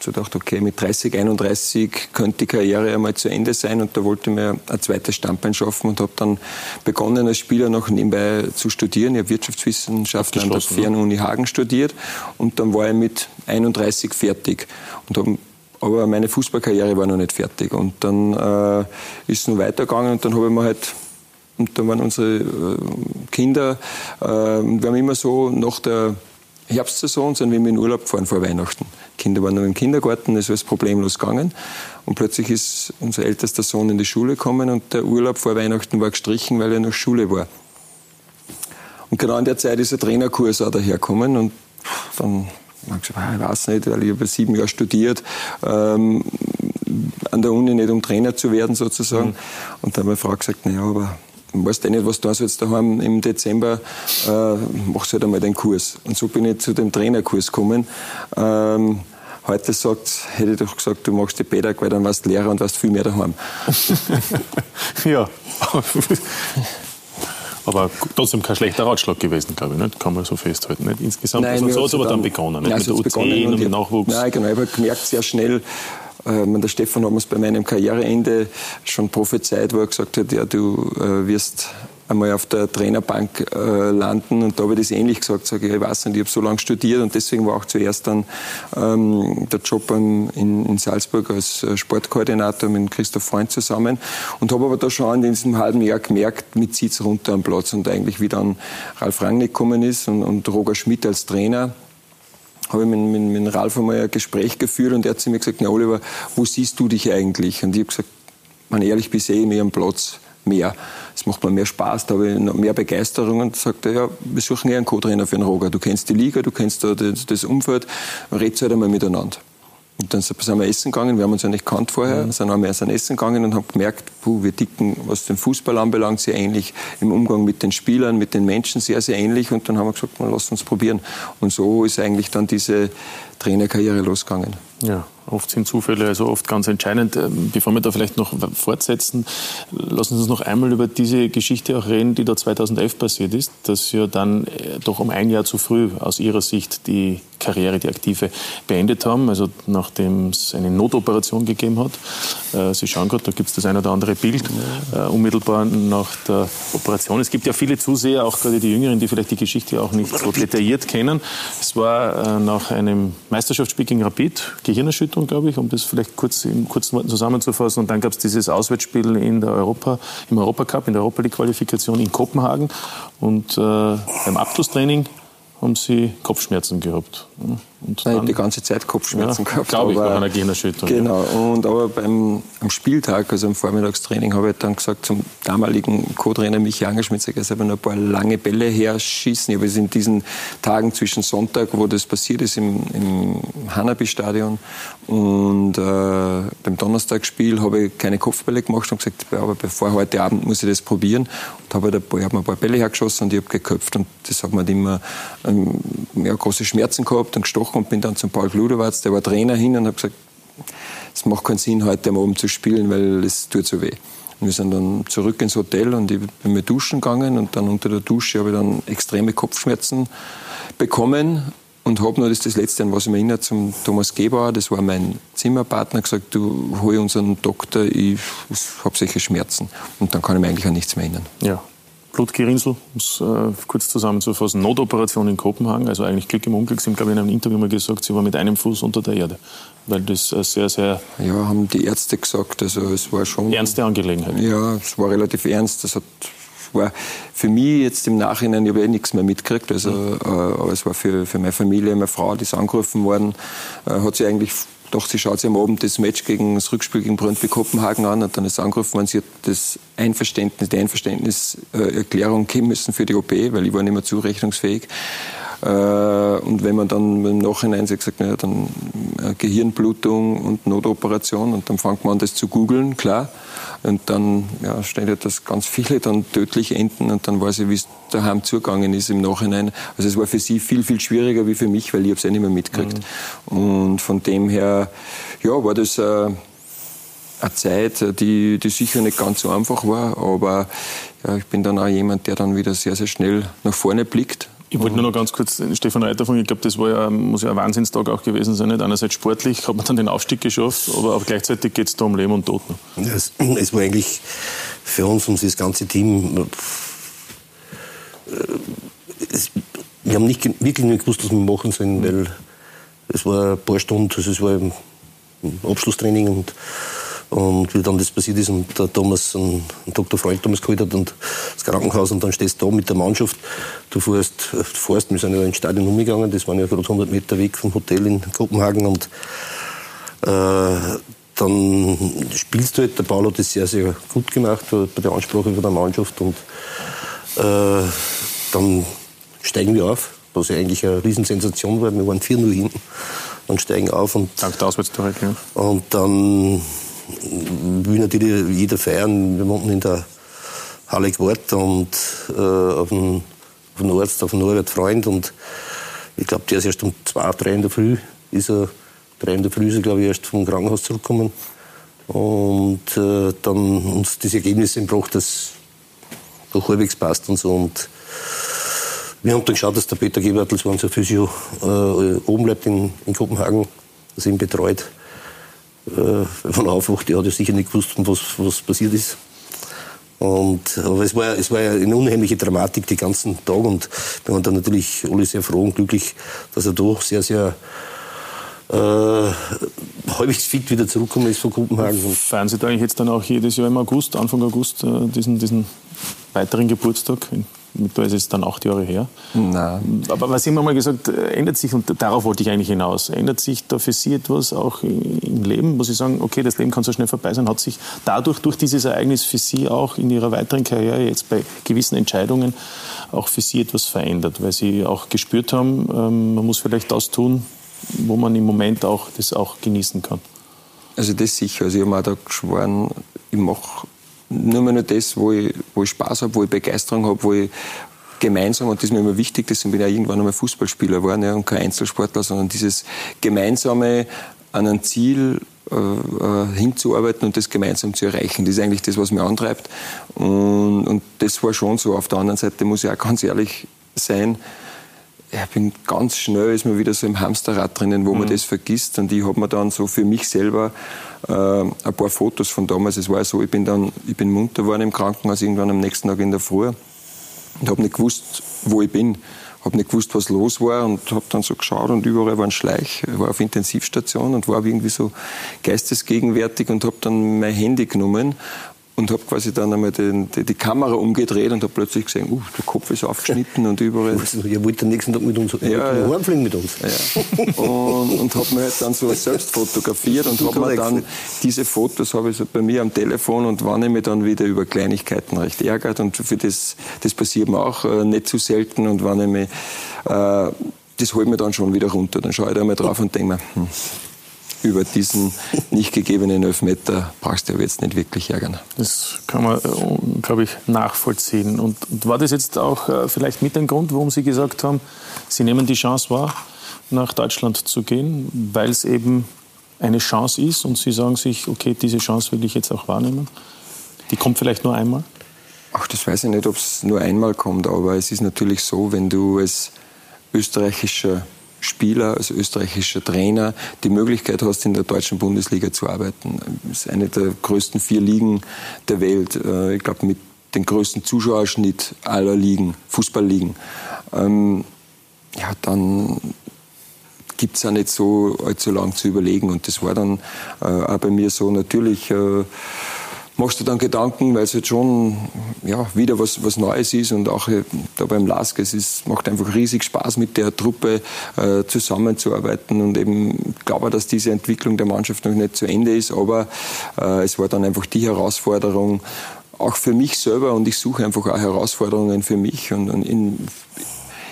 so dachte, okay, mit 30, 31 könnte die Karriere einmal zu Ende sein und da wollte ich mir ein zweites Standbein schaffen und habe dann begonnen als Spieler noch nebenbei zu studieren. Ich habe Wirtschaftswissenschaften an der Fernuni Hagen studiert und dann war ich mit 31 fertig und habe aber meine Fußballkarriere war noch nicht fertig und dann äh, ist es noch weitergegangen und dann habe ich mir halt und dann waren unsere äh, Kinder, äh, wir haben immer so nach der Herbstsaison sind wir in den Urlaub gefahren vor Weihnachten. Die Kinder waren noch im Kindergarten, es ist alles problemlos gegangen. Und plötzlich ist unser ältester Sohn in die Schule gekommen und der Urlaub vor Weihnachten war gestrichen, weil er noch Schule war. Und genau in der Zeit ist ein Trainerkurs auch dahergekommen und dann habe ich gesagt, ah, ich weiß nicht, weil ich habe sieben Jahre studiert, ähm, an der Uni nicht um Trainer zu werden sozusagen. Mhm. Und dann hat meine Frau gesagt, naja, aber ich weiß eh nicht, was du jetzt daheim im Dezember, äh, machst du halt einmal den Kurs. Und so bin ich zu dem Trainerkurs gekommen. Ähm, heute sagt, hätte ich doch gesagt, du machst die Pädag, weil dann warst du Lehrer und warst viel mehr daheim. ja. aber trotzdem kein schlechter Ratschlag gewesen, glaube ich. Nicht? Kann man so festhalten. Nicht? Insgesamt Nein, so hat es aber dann begonnen. Nicht? Nein, mit der U10 begonnen und mit Nachwuchs. Nein, genau. Ich habe gemerkt sehr schnell, der Stefan hat es bei meinem Karriereende schon prophezeit, wo er gesagt hat, ja, du äh, wirst einmal auf der Trainerbank äh, landen. Und da habe ich das ähnlich gesagt. Sag ich, ich weiß nicht, ich habe so lange studiert und deswegen war auch zuerst dann ähm, der Job in, in, Salzburg als äh, Sportkoordinator mit Christoph Freund zusammen. Und habe aber da schon in diesem halben Jahr gemerkt, mit zieht's runter am Platz. Und eigentlich wie dann Ralf Rangnick gekommen ist und, und Roger Schmidt als Trainer, habe ich mit, mit, mit Ralf einmal ein Gespräch geführt und er hat zu mir gesagt, na Oliver, wo siehst du dich eigentlich? Und ich habe gesagt, man ehrlich, ich sehe mich am Platz mehr. Es macht mir mehr Spaß, da habe ich noch mehr Begeisterung und sagte, ja, wir suchen eher einen Co-Trainer für den Roger. Du kennst die Liga, du kennst da das, das Umfeld, redet halt einmal miteinander. Und dann sind wir essen gegangen, wir haben uns ja nicht kannt vorher, mhm. sind einmal erst essen gegangen und haben gemerkt, puh, wir dicken, was den Fußball anbelangt, sehr ähnlich, im Umgang mit den Spielern, mit den Menschen sehr, sehr ähnlich und dann haben wir gesagt, mal, lass uns probieren. Und so ist eigentlich dann diese Trainerkarriere losgegangen. Ja, oft sind Zufälle also oft ganz entscheidend. Ähm, bevor wir da vielleicht noch fortsetzen, lassen Sie uns noch einmal über diese Geschichte auch reden, die da 2011 passiert ist, dass ja dann äh, doch um ein Jahr zu früh aus Ihrer Sicht die Karriere, die aktive, beendet haben, also nachdem es eine Notoperation gegeben hat. Äh, Sie schauen gerade, da gibt es das ein oder andere Bild, äh, unmittelbar nach der Operation. Es gibt ja viele Zuseher, auch gerade die Jüngeren, die vielleicht die Geschichte auch nicht so detailliert kennen. Es war äh, nach einem Meisterschaftsspiel gegen Rapid, Gehirnerschütterung, glaube ich, um das vielleicht kurz in kurzen Worten zusammenzufassen. Und dann gab es dieses Auswärtsspiel in der Europa, im Europacup, in der Europa League-Qualifikation in Kopenhagen. Und äh, beim Abschlusstraining haben sie Kopfschmerzen gehabt. Und Nein, die ganze Zeit Kopfschmerzen ja, gehabt. Glaube ich, nach einer Gehirnerschütterung. Genau. Und aber beim am Spieltag, also am Vormittagstraining, habe ich dann gesagt zum damaligen Co-Trainer Michi Angerschmitz, er soll noch ein paar lange Bälle herschießen. Ich habe es in diesen Tagen zwischen Sonntag, wo das passiert ist, im, im Hanabi-Stadion und äh, beim Donnerstagsspiel habe ich keine Kopfbälle gemacht und gesagt, aber bevor heute Abend muss ich das probieren. Und habe halt ein paar, hab mir ein paar Bälle hergeschossen und ich habe geköpft. Und das hat mir immer ähm, ja, große Schmerzen gehabt und gestochen und bin dann zum Paul Gluderwatz, der war Trainer hin und habe gesagt, es macht keinen Sinn, heute am Abend zu spielen, weil es tut so weh. Und wir sind dann zurück ins Hotel und ich bin mir duschen gegangen und dann unter der Dusche habe ich dann extreme Kopfschmerzen bekommen und habe nur das, das Letzte, an was ich mich erinnere, zum Thomas Gebauer, das war mein Zimmerpartner, gesagt, du hol unseren Doktor, ich habe solche Schmerzen. Und dann kann ich mich eigentlich an nichts mehr erinnern. Ja, Blutgerinnsel, um es äh, kurz zusammenzufassen, Notoperation in Kopenhagen, also eigentlich Glück im Unglück. Sie haben, glaube ich, in einem Interview mal gesagt, Sie waren mit einem Fuß unter der Erde, weil das äh, sehr, sehr... Ja, haben die Ärzte gesagt, also es war schon... Ernste Angelegenheit. Ja, es war relativ ernst, das hat war für mich jetzt im Nachhinein, ich habe eh nichts mehr mitgekriegt, also, äh, aber es war für, für meine Familie, meine Frau, die ist angerufen worden, äh, hat sie eigentlich doch, sie schaut sich am Abend das Match gegen das Rückspiel gegen Brøndby Kopenhagen an und dann ist angerufen worden, sie hat das Einverständnis, die Einverständniserklärung geben müssen für die OP, weil ich war nicht mehr zurechnungsfähig. Äh, und wenn man dann im Nachhinein sagt, naja, dann äh, Gehirnblutung und Notoperation und dann fängt man an, das zu googeln, klar. Und dann ja, steht ja, dass ganz viele dann tödlich enden und dann weiß ich, wie es daheim zugegangen ist im Nachhinein. Also es war für sie viel, viel schwieriger wie für mich, weil ich es eh nicht mehr mitgekriegt. Mhm. Und von dem her, ja, war das äh, eine Zeit, die, die sicher nicht ganz so einfach war, aber ja, ich bin dann auch jemand, der dann wieder sehr, sehr schnell nach vorne blickt ich wollte nur noch ganz kurz Stefan Reiter fragen. Ich glaube, das war ja, muss ja ein Wahnsinnstag auch gewesen sein. Nicht? Einerseits sportlich hat man dann den Aufstieg geschafft, aber auch gleichzeitig geht es da um Leben und Tod. Es, es, war eigentlich für uns und das ganze Team. Äh, es, wir haben nicht, wirklich nicht gewusst, was wir machen sollen, weil es war ein paar Stunden, also es war ein Abschlusstraining und und wie dann das passiert ist und der Thomas, ein, ein Dr. Freund Thomas geholt hat und das Krankenhaus und dann stehst du da mit der Mannschaft. Du fährst, fährst wir sind ja ins Stadion umgegangen, das waren ja gerade 100 Meter weg vom Hotel in Kopenhagen und äh, dann spielst du halt. Der Paul hat das sehr, sehr gut gemacht bei der Ansprache von der Mannschaft und äh, dann steigen wir auf, was ja eigentlich eine Riesensensation war. Wir waren 4-0 hinten und steigen auf und, Dank der Auswärtstore, ja. und dann will natürlich jeder feiern. Wir wohnten in der Halle Quart und äh, auf dem, auf dem Arzt, auf dem Norbert Freund und ich glaube, der ist erst um zwei, drei in der Früh, ist er, drei in der Früh ist er, glaube ich, erst vom Krankenhaus zurückgekommen und äh, dann uns das Ergebnis gebracht, dass doch halbwegs passt und so und wir haben dann geschaut, dass der Peter Gebert, das war unser Physio, äh, oben bleibt in, in Kopenhagen, das ihn betreut äh, er aufwacht, der hat ja sicher nicht gewusst, was, was passiert ist. Und, aber es war, es war eine unheimliche Dramatik die ganzen Tag und wir waren dann natürlich alle sehr froh und glücklich, dass er doch sehr, sehr äh, halbwegs fit wieder zurückgekommen ist von Kopenhagen. Feiern Sie da eigentlich jetzt dann auch jedes Jahr im August, Anfang August, äh, diesen, diesen weiteren Geburtstag? Da ist es dann acht Jahre her. Nein. Aber was immer mal gesagt, äh, ändert sich, und darauf wollte ich eigentlich hinaus, ändert sich da für Sie etwas auch im Leben? Muss ich sagen, okay, das Leben kann so schnell vorbei sein, hat sich dadurch, durch dieses Ereignis für Sie auch in Ihrer weiteren Karriere, jetzt bei gewissen Entscheidungen, auch für Sie etwas verändert? Weil Sie auch gespürt haben, ähm, man muss vielleicht das tun, wo man im Moment auch das auch genießen kann. Also das sicher. Also ich habe mir da geschworen, ich mache nur mehr nur das, wo ich, wo ich Spaß habe, wo ich Begeisterung habe, wo ich gemeinsam, und das ist mir immer wichtig, deswegen bin ich auch irgendwann einmal Fußballspieler geworden ja, und kein Einzelsportler, sondern dieses gemeinsame an ein Ziel äh, äh, hinzuarbeiten und das gemeinsam zu erreichen. Das ist eigentlich das, was mich antreibt. Und, und das war schon so. Auf der anderen Seite muss ich auch ganz ehrlich sein, ich bin ganz schnell, ist man wieder so im Hamsterrad drinnen, wo mhm. man das vergisst. Und ich habe mir dann so für mich selber äh, ein paar Fotos von damals. Es war so, ich bin dann, ich bin munter geworden im Krankenhaus irgendwann am nächsten Tag in der Früh und habe nicht gewusst, wo ich bin. Habe nicht gewusst, was los war und habe dann so geschaut und überall war ein Schleich. Ich war auf Intensivstation und war irgendwie so geistesgegenwärtig und habe dann mein Handy genommen und habe quasi dann einmal den, die, die, Kamera umgedreht und habe plötzlich gesehen, uh, der Kopf ist aufgeschnitten und überall. Ihr wollt den nächsten Tag mit uns ja, ja. heimfliegen mit uns. Ja. Und, und habe mir halt dann so selbst fotografiert und habe mir dann diese Fotos habe ich so bei mir am Telefon und wann ich mich dann wieder über Kleinigkeiten recht ärgert und für das, das passiert mir auch äh, nicht zu selten und wann ich mich, äh, das holt mir dann schon wieder runter. Dann schaue ich da mal drauf und denke mir, hm, über diesen nicht gegebenen Elfmeter brauchst du aber jetzt nicht wirklich ärgern. Das kann man, äh, glaube ich, nachvollziehen. Und, und, war das jetzt auch äh, vielleicht mit ein Grund, warum Sie gesagt haben, Sie nehmen die Chance wahr, nach Deutschland zu gehen, weil es eben eine Chance ist und Sie sagen sich, okay, diese Chance will ich jetzt auch wahrnehmen? Die kommt vielleicht nur einmal? Ach, das weiß ich nicht, ob es nur einmal kommt, aber es ist natürlich so, wenn du als österreichischer Spieler, als österreichischer Trainer die Möglichkeit hast, in der deutschen Bundesliga zu arbeiten. Das ist eine der größten vier Ligen der Welt. Äh, ich glaube, mit dem größten Zuschauerschnitt aller Ligen, Fußballligen. Ähm, ja, dann gibt es ja nicht so allzu lang zu überlegen. Und das war dann äh, auch bei mir so natürlich. Äh, machst du dann Gedanken, weil es jetzt schon ja, wieder was, was Neues ist und auch äh, da beim LASK, es ist, macht einfach riesig Spaß, mit der Truppe äh, zusammenzuarbeiten und eben glaube, dass diese Entwicklung der Mannschaft noch nicht zu Ende ist, aber äh, es war dann einfach die Herausforderung, auch für mich selber und ich suche einfach auch Herausforderungen für mich und, und in,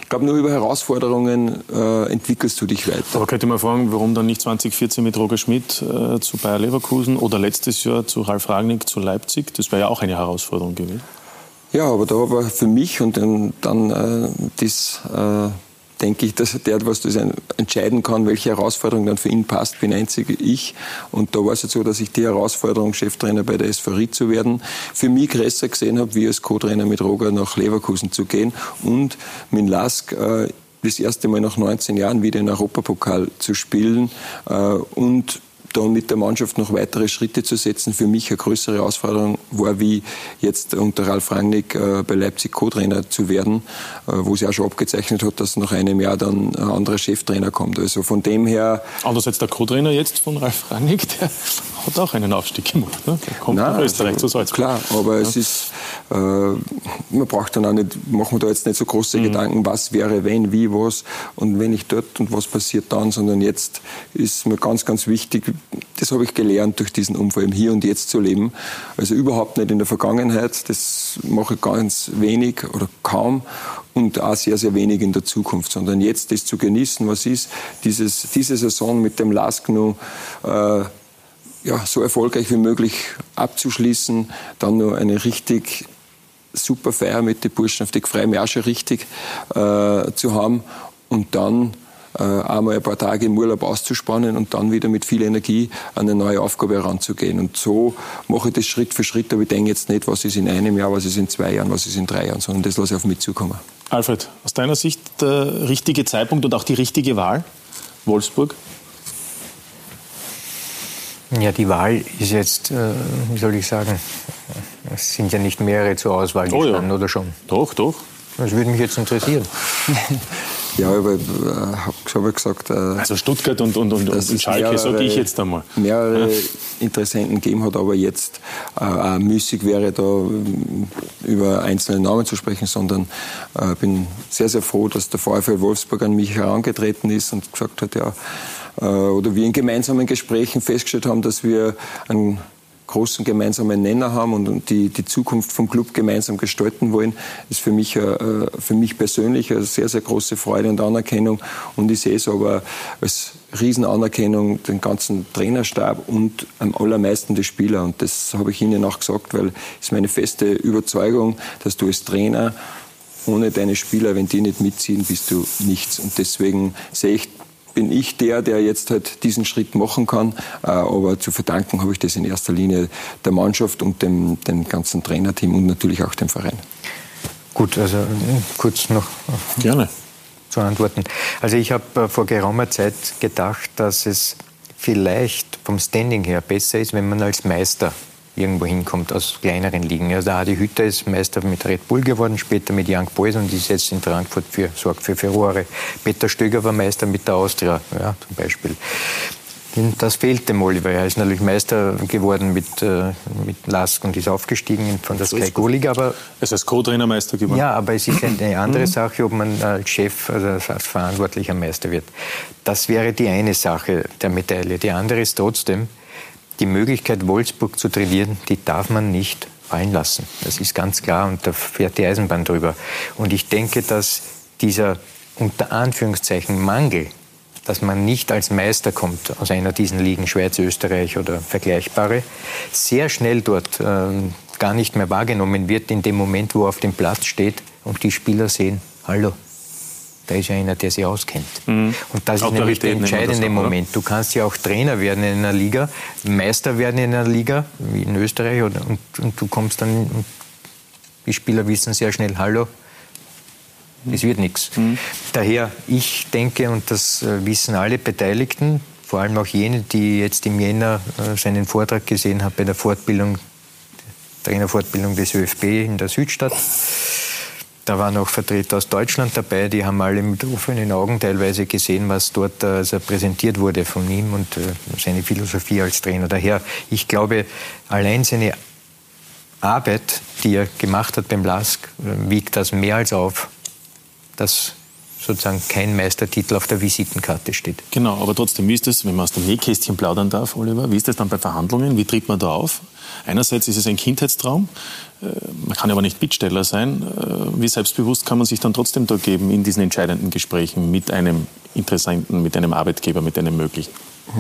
ich glaube, nur über Herausforderungen äh, entwickelst du dich weiter. Aber könnte man fragen, warum dann nicht 2014 mit Roger Schmidt äh, zu Bayer Leverkusen oder letztes Jahr zu Ralf Ragnick zu Leipzig? Das wäre ja auch eine Herausforderung gewesen. Ja, aber da war für mich und dann, dann äh, das äh, denke ich, dass der etwas das entscheiden kann, welche Herausforderung dann für ihn passt, bin einzig ich. Und da war es jetzt so, dass ich die Herausforderung, Cheftrainer bei der SV Ried zu werden, für mich größer gesehen habe, wie als Co-Trainer mit Roger nach Leverkusen zu gehen und mit Lask äh, das erste Mal nach 19 Jahren wieder in Europapokal zu spielen äh, und da mit der Mannschaft noch weitere Schritte zu setzen, für mich eine größere Herausforderung war, wie jetzt unter Ralf Rangnick äh, bei Leipzig Co-Trainer zu werden, äh, wo sie auch schon abgezeichnet hat, dass nach einem Jahr dann ein anderer Cheftrainer kommt. Also von dem her... Andererseits der Co-Trainer jetzt von Ralf Rangnick, der hat auch einen Aufstieg gemacht. Ne? Der kommt Nein, nach Österreich also, zu Salzburg. Klar, aber ja. es ist, äh, man braucht dann auch nicht, machen wir da jetzt nicht so große mhm. Gedanken, was wäre, wenn, wie, was und wenn ich dort und was passiert dann, sondern jetzt ist mir ganz, ganz wichtig, das habe ich gelernt durch diesen Unfall, im Hier und Jetzt zu leben. Also überhaupt nicht in der Vergangenheit, das mache ich ganz wenig oder kaum und auch sehr, sehr wenig in der Zukunft, sondern jetzt das zu genießen, was ist, dieses, diese Saison mit dem Laskno äh, ja, so erfolgreich wie möglich abzuschließen, dann nur eine richtig super Feier mit den Burschen auf die freie Märsche richtig äh, zu haben und dann äh, einmal ein paar Tage im Urlaub auszuspannen und dann wieder mit viel Energie an eine neue Aufgabe heranzugehen. Und so mache ich das Schritt für Schritt, aber ich denke jetzt nicht, was ist in einem Jahr, was ist in zwei Jahren, was ist in drei Jahren, sondern das lasse ich auf mich zukommen. Alfred, aus deiner Sicht der richtige Zeitpunkt und auch die richtige Wahl? Wolfsburg? Ja, die Wahl ist jetzt, äh, wie soll ich sagen, es sind ja nicht mehrere zur Auswahl oh, gestanden, ja. oder schon? Doch, doch. Das würde mich jetzt interessieren. Ja, aber ich äh, habe gesagt. Äh, also Stuttgart und, und, und, und Schalke, sage ich jetzt einmal. Mehrere ja. Interessenten gegeben hat, aber jetzt äh, auch müßig wäre, da äh, über einzelne Namen zu sprechen, sondern äh, bin sehr, sehr froh, dass der VfL Wolfsburg an mich herangetreten ist und gesagt hat, ja, oder wir in gemeinsamen Gesprächen festgestellt haben, dass wir einen großen gemeinsamen Nenner haben und die, die Zukunft vom Club gemeinsam gestalten wollen, ist für mich, äh, für mich persönlich eine sehr, sehr große Freude und Anerkennung. Und ich sehe es aber als Riesenanerkennung den ganzen Trainerstab und am allermeisten die Spieler. Und das habe ich Ihnen auch gesagt, weil es ist meine feste Überzeugung, dass du als Trainer ohne deine Spieler, wenn die nicht mitziehen, bist du nichts. Und deswegen sehe ich bin ich der, der jetzt halt diesen Schritt machen kann. Äh, aber zu verdanken habe ich das in erster Linie der Mannschaft und dem, dem ganzen Trainerteam und natürlich auch dem Verein. Gut, also kurz noch Gerne. zu antworten. Also ich habe äh, vor geraumer Zeit gedacht, dass es vielleicht vom Standing her besser ist, wenn man als Meister irgendwo hinkommt aus kleineren Ligen. Also der Adi Hütter ist Meister mit Red Bull geworden, später mit Young Boys und ist jetzt in Frankfurt für, sorgt für Furore. Peter Stöger war Meister mit der Austria, ja, zum Beispiel. Das fehlt dem Oliver. Er ist natürlich Meister geworden mit, äh, mit Lask und ist aufgestiegen von der Sky Go League. Aber er ist als Co-Trainer Meister geworden. Ja, aber es ist eine andere mhm. Sache, ob man als Chef, also als verantwortlicher Meister wird. Das wäre die eine Sache der Medaille. Die andere ist trotzdem, die Möglichkeit, Wolfsburg zu trainieren, die darf man nicht fallen lassen. Das ist ganz klar und da fährt die Eisenbahn drüber. Und ich denke, dass dieser unter Anführungszeichen Mangel, dass man nicht als Meister kommt aus einer dieser Ligen, Schweiz, Österreich oder vergleichbare, sehr schnell dort äh, gar nicht mehr wahrgenommen wird in dem Moment, wo er auf dem Platz steht und die Spieler sehen, hallo, da ist ja einer, der sich auskennt. Mhm. Und das ist nämlich der entscheidende Moment. Du kannst ja auch Trainer werden in einer Liga, Meister werden in einer Liga, wie in Österreich, und, und, und du kommst dann, die Spieler wissen sehr schnell, hallo, das wird nichts. Mhm. Daher, ich denke, und das äh, wissen alle Beteiligten, vor allem auch jene, die jetzt im Jänner äh, seinen Vortrag gesehen haben bei der Fortbildung, Trainerfortbildung des ÖFB in der Südstadt, da waren auch Vertreter aus Deutschland dabei, die haben alle mit offenen Augen teilweise gesehen, was dort also präsentiert wurde von ihm und äh, seine Philosophie als Trainer. Daher, ich glaube, allein seine Arbeit, die er gemacht hat beim LASK, äh, wiegt das mehr als auf, dass sozusagen kein Meistertitel auf der Visitenkarte steht. Genau, aber trotzdem, wie ist das, wenn man aus dem Nähkästchen plaudern darf, Oliver, wie ist das dann bei Verhandlungen? Wie tritt man da auf? Einerseits ist es ein Kindheitstraum, äh, man kann aber nicht Bittsteller sein. Äh, wie selbstbewusst kann man sich dann trotzdem da geben in diesen entscheidenden Gesprächen mit einem Interessenten, mit einem Arbeitgeber, mit einem möglichen?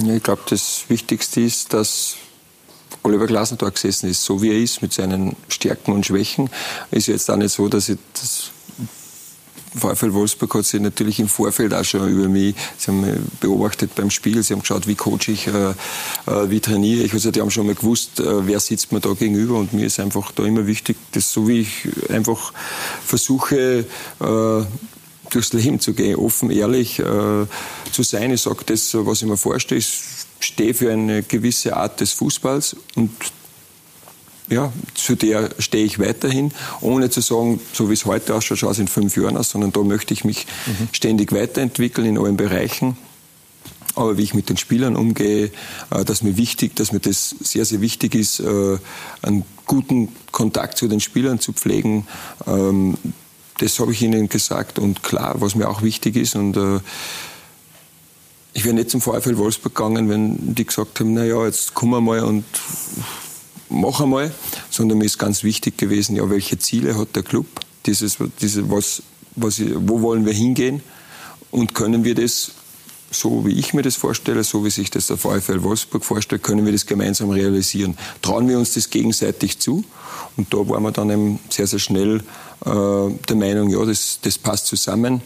ich glaube, das Wichtigste ist, dass Oliver Glasner da gesessen ist, so wie er ist, mit seinen Stärken und Schwächen. Ist jetzt auch nicht so, dass ich das VfL Wolfsburg hat sich natürlich im Vorfeld auch schon über mich, sie haben beobachtet beim Spiel, sie haben geschaut, wie coache ich, äh, äh, wie trainiere ich. Also die haben schon mal gewusst, äh, wer sitzt mir da gegenüber und mir ist einfach da immer wichtig, dass so wie ich einfach versuche, äh, durchs Leben zu gehen, offen, ehrlich äh, zu sein. Ich sage das, was ich mir vorstelle. Ich stehe für eine gewisse Art des Fußballs und ja, zu der stehe ich weiterhin, ohne zu sagen, so wie es heute ausschaut, schaut es in fünf Jahren aus, sondern da möchte ich mich mhm. ständig weiterentwickeln in allen Bereichen. Aber wie ich mit den Spielern umgehe, äh, dass mir wichtig, dass mir das sehr, sehr wichtig ist, äh, einen guten Kontakt zu den Spielern zu pflegen. Ähm, das habe ich ihnen gesagt und klar, was mir auch wichtig ist und äh, ich wäre nicht zum VfL Wolfsburg gegangen, wenn die gesagt haben, na ja, jetzt kommen wir mal und mach einmal, sondern mir ist ganz wichtig gewesen, ja, welche Ziele hat der Club? Dieses, diese, was, was, wo wollen wir hingehen? Und können wir das, so wie ich mir das vorstelle, so wie sich das der VfL Wolfsburg vorstellt, können wir das gemeinsam realisieren? Trauen wir uns das gegenseitig zu? Und da waren wir dann eben sehr, sehr schnell äh, der Meinung, ja, das, das passt zusammen.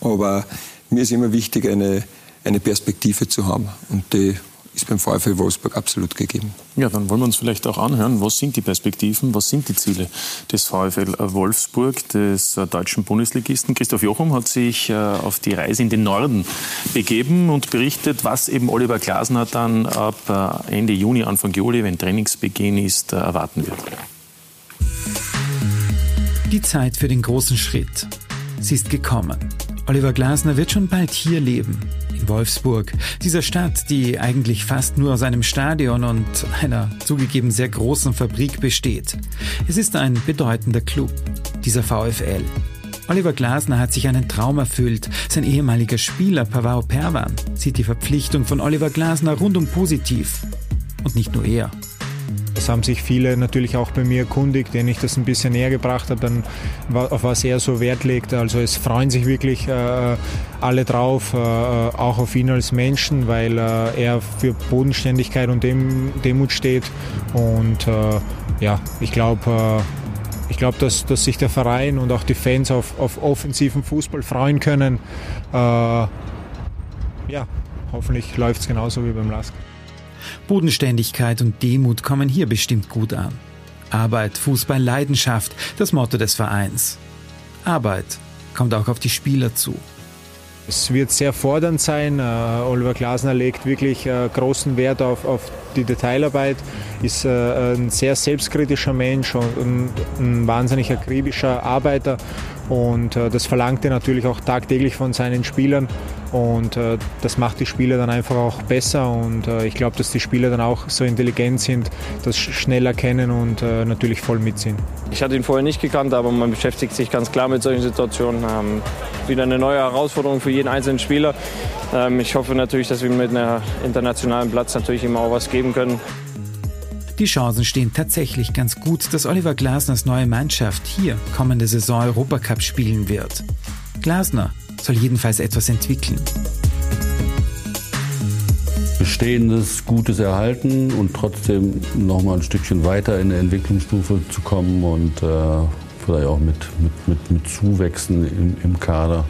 Aber mir ist immer wichtig, eine, eine Perspektive zu haben. Und die ist beim VfL Wolfsburg absolut gegeben. Ja, dann wollen wir uns vielleicht auch anhören, was sind die Perspektiven, was sind die Ziele des VfL Wolfsburg, des äh, deutschen Bundesligisten. Christoph Jochum hat sich äh, auf die Reise in den Norden begeben und berichtet, was eben Oliver Glasner dann ab äh, Ende Juni, Anfang Juli, wenn Trainingsbeginn ist, erwarten wird. Die Zeit für den großen Schritt. Sie ist gekommen. Oliver Glasner wird schon bald hier leben, Wolfsburg, dieser Stadt, die eigentlich fast nur aus einem Stadion und einer zugegeben sehr großen Fabrik besteht. Es ist ein bedeutender Club, dieser VfL. Oliver Glasner hat sich einen Traum erfüllt. Sein ehemaliger Spieler Pavao Perwan sieht die Verpflichtung von Oliver Glasner rundum positiv. Und nicht nur er. Es haben sich viele natürlich auch bei mir erkundigt, denen ich das ein bisschen näher gebracht habe, dann, auf was er so Wert legt. Also es freuen sich wirklich äh, alle drauf, äh, auch auf ihn als Menschen, weil äh, er für Bodenständigkeit und Dem Demut steht. Und äh, ja, ich glaube, äh, ich glaube, dass, dass sich der Verein und auch die Fans auf, auf offensiven Fußball freuen können. Äh, ja, hoffentlich läuft es genauso wie beim Lask. Bodenständigkeit und Demut kommen hier bestimmt gut an. Arbeit, Fußball, Leidenschaft, das Motto des Vereins. Arbeit kommt auch auf die Spieler zu. Es wird sehr fordernd sein. Uh, Oliver Glasner legt wirklich uh, großen Wert auf, auf, die Detailarbeit, ist uh, ein sehr selbstkritischer Mensch und ein, ein wahnsinnig akribischer Arbeiter. Und das verlangt er natürlich auch tagtäglich von seinen Spielern. Und äh, das macht die Spieler dann einfach auch besser. Und äh, ich glaube, dass die Spieler dann auch so intelligent sind, das schnell erkennen und äh, natürlich voll mitziehen. Ich hatte ihn vorher nicht gekannt, aber man beschäftigt sich ganz klar mit solchen Situationen. Ähm, wieder eine neue Herausforderung für jeden einzelnen Spieler. Ähm, ich hoffe natürlich, dass wir mit einem internationalen Platz natürlich immer auch was geben können. Die Chancen stehen tatsächlich ganz gut, dass Oliver Glasners neue Mannschaft hier kommende Saison Europacup spielen wird. Glasner soll jedenfalls etwas entwickeln. Bestehendes, Gutes erhalten und trotzdem noch mal ein Stückchen weiter in der Entwicklungsstufe zu kommen und äh, vielleicht auch mit, mit, mit, mit Zuwächsen im, im Kader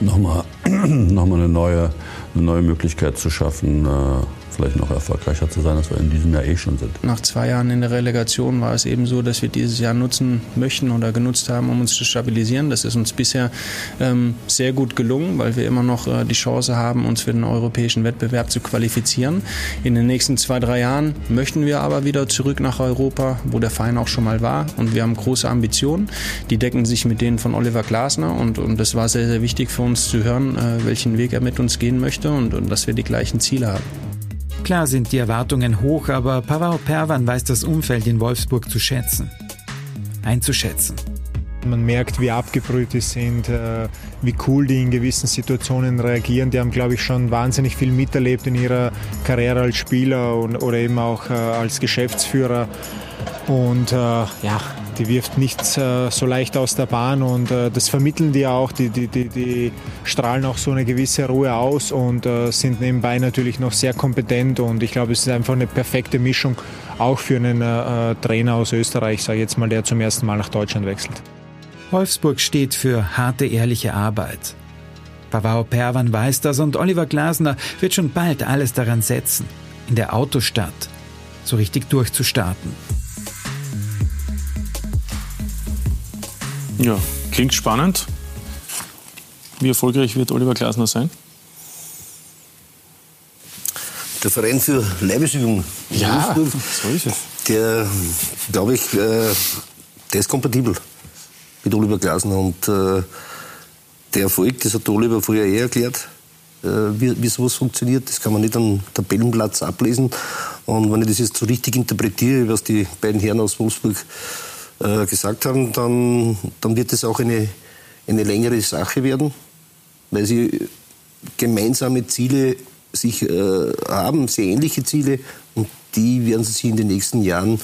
nochmal noch mal eine, neue, eine neue Möglichkeit zu schaffen, äh, vielleicht noch erfolgreicher zu sein, als wir in diesem Jahr eh schon sind. Nach zwei Jahren in der Relegation war es eben so, dass wir dieses Jahr nutzen möchten oder genutzt haben, um uns zu stabilisieren. Das ist uns bisher ähm, sehr gut gelungen, weil wir immer noch äh, die Chance haben, uns für den europäischen Wettbewerb zu qualifizieren. In den nächsten zwei, drei Jahren möchten wir aber wieder zurück nach Europa, wo der Verein auch schon mal war. Und wir haben große Ambitionen. Die decken sich mit denen von Oliver Glasner. Und, und das war sehr, sehr wichtig für uns zu hören, äh, welchen Weg er mit uns gehen möchte und, und dass wir die gleichen Ziele haben. Klar sind die Erwartungen hoch, aber Pavao Perwan weiß das Umfeld in Wolfsburg zu schätzen, einzuschätzen. Man merkt, wie abgebrüht die sind, äh, wie cool die in gewissen Situationen reagieren. Die haben, glaube ich, schon wahnsinnig viel miterlebt in ihrer Karriere als Spieler oder eben auch äh, als Geschäftsführer. Und äh, ja, die wirft nichts äh, so leicht aus der Bahn und äh, das vermitteln die auch. Die, die, die, die, strahlen auch so eine gewisse Ruhe aus und äh, sind nebenbei natürlich noch sehr kompetent und ich glaube, es ist einfach eine perfekte Mischung auch für einen äh, äh, Trainer aus Österreich, sage ich jetzt mal, der zum ersten Mal nach Deutschland wechselt. Wolfsburg steht für harte, ehrliche Arbeit. Pavao Perwan weiß das und Oliver Glasner wird schon bald alles daran setzen, in der Autostadt so richtig durchzustarten. Ja, klingt spannend. Wie erfolgreich wird Oliver Glasner sein? Der Verein für Leibesübung. Ja, so ist es. Der, glaube ich, äh, der ist kompatibel mit Oliver Glasner. Und äh, der Erfolg, das hat Oliver früher eh erklärt, äh, wie, wie sowas funktioniert. Das kann man nicht am Tabellenplatz ablesen. Und wenn ich das jetzt so richtig interpretiere, was die beiden Herren aus Wolfsburg äh, gesagt haben, dann, dann wird es auch eine, eine längere Sache werden, weil sie gemeinsame Ziele sich äh, haben, sehr ähnliche Ziele und die werden sie sich in den nächsten Jahren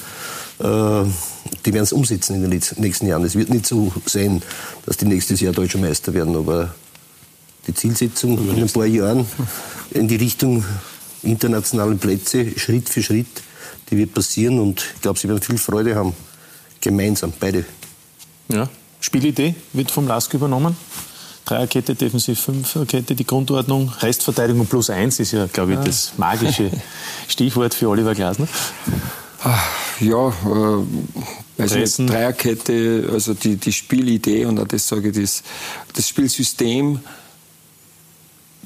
äh, die werden es umsetzen in den nächsten Jahren. Es wird nicht so sein, dass die nächstes Jahr deutscher Meister werden, aber die Zielsetzung in ein paar Jahren in die Richtung internationalen Plätze, Schritt für Schritt, die wird passieren und ich glaube, sie werden viel Freude haben. Gemeinsam, beide. Ja. Spielidee wird vom Lask übernommen. Dreierkette, Defensiv Fünferkette, die Grundordnung, Restverteidigung plus eins ist ja, glaube ich, ja. das magische Stichwort für Oliver Glasner. Ah, ja, äh, also nicht, Dreierkette, also die, die Spielidee und auch das sage ich, das, das Spielsystem,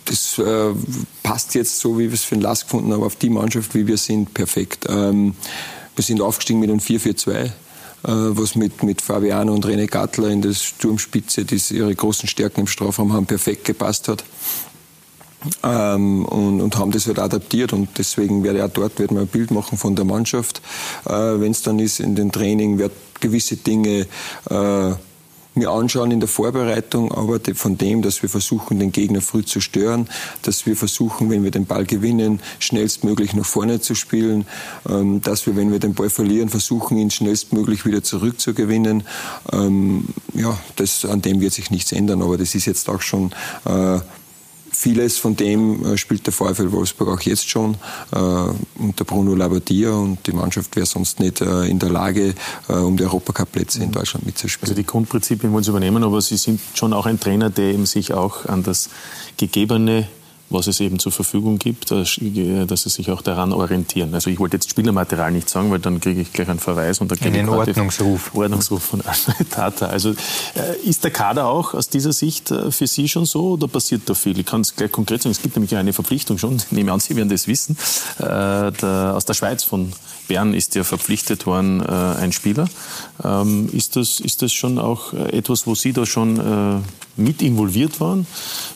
das äh, passt jetzt so, wie wir es für den Lask gefunden haben, auf die Mannschaft, wie wir sind, perfekt. Ähm, wir sind aufgestiegen mit einem 4-4-2 äh, was mit, mit Fabiano und René Gattler in der Sturmspitze, die ihre großen Stärken im Strafraum haben, perfekt gepasst hat. Ähm, und, und, haben das halt adaptiert und deswegen werde ich auch dort wird man ein Bild machen von der Mannschaft. Äh, Wenn es dann ist in den Training, wird gewisse Dinge äh, mir anschauen in der Vorbereitung, aber von dem, dass wir versuchen, den Gegner früh zu stören, dass wir versuchen, wenn wir den Ball gewinnen, schnellstmöglich nach vorne zu spielen, ähm, dass wir, wenn wir den Ball verlieren, versuchen, ihn schnellstmöglich wieder zurückzugewinnen. Ähm, ja, das, an dem wird sich nichts ändern, aber das ist jetzt auch schon äh, Vieles von dem äh, spielt der VfL Wolfsburg auch jetzt schon äh, unter Bruno Labbadia und die Mannschaft wäre sonst nicht äh, in der Lage, äh, um die Europacup-Plätze in Deutschland mitzuspielen. Also die Grundprinzipien wollen Sie übernehmen, aber Sie sind schon auch ein Trainer, der eben sich auch an das Gegebene was es eben zur Verfügung gibt, dass sie sich auch daran orientieren. Also ich wollte jetzt Spielermaterial nicht sagen, weil dann kriege ich gleich einen Verweis und einen Ordnungsruf. Ordnungsruf von Tata. Also äh, ist der Kader auch aus dieser Sicht äh, für Sie schon so oder passiert da viel? Ich kann es gleich konkret sagen. Es gibt nämlich eine Verpflichtung schon. Ich nehme an, Sie werden das wissen. Äh, aus der Schweiz von Bern ist ja verpflichtet worden, ein Spieler. Ähm, ist, das, ist das schon auch etwas, wo Sie da schon mit involviert waren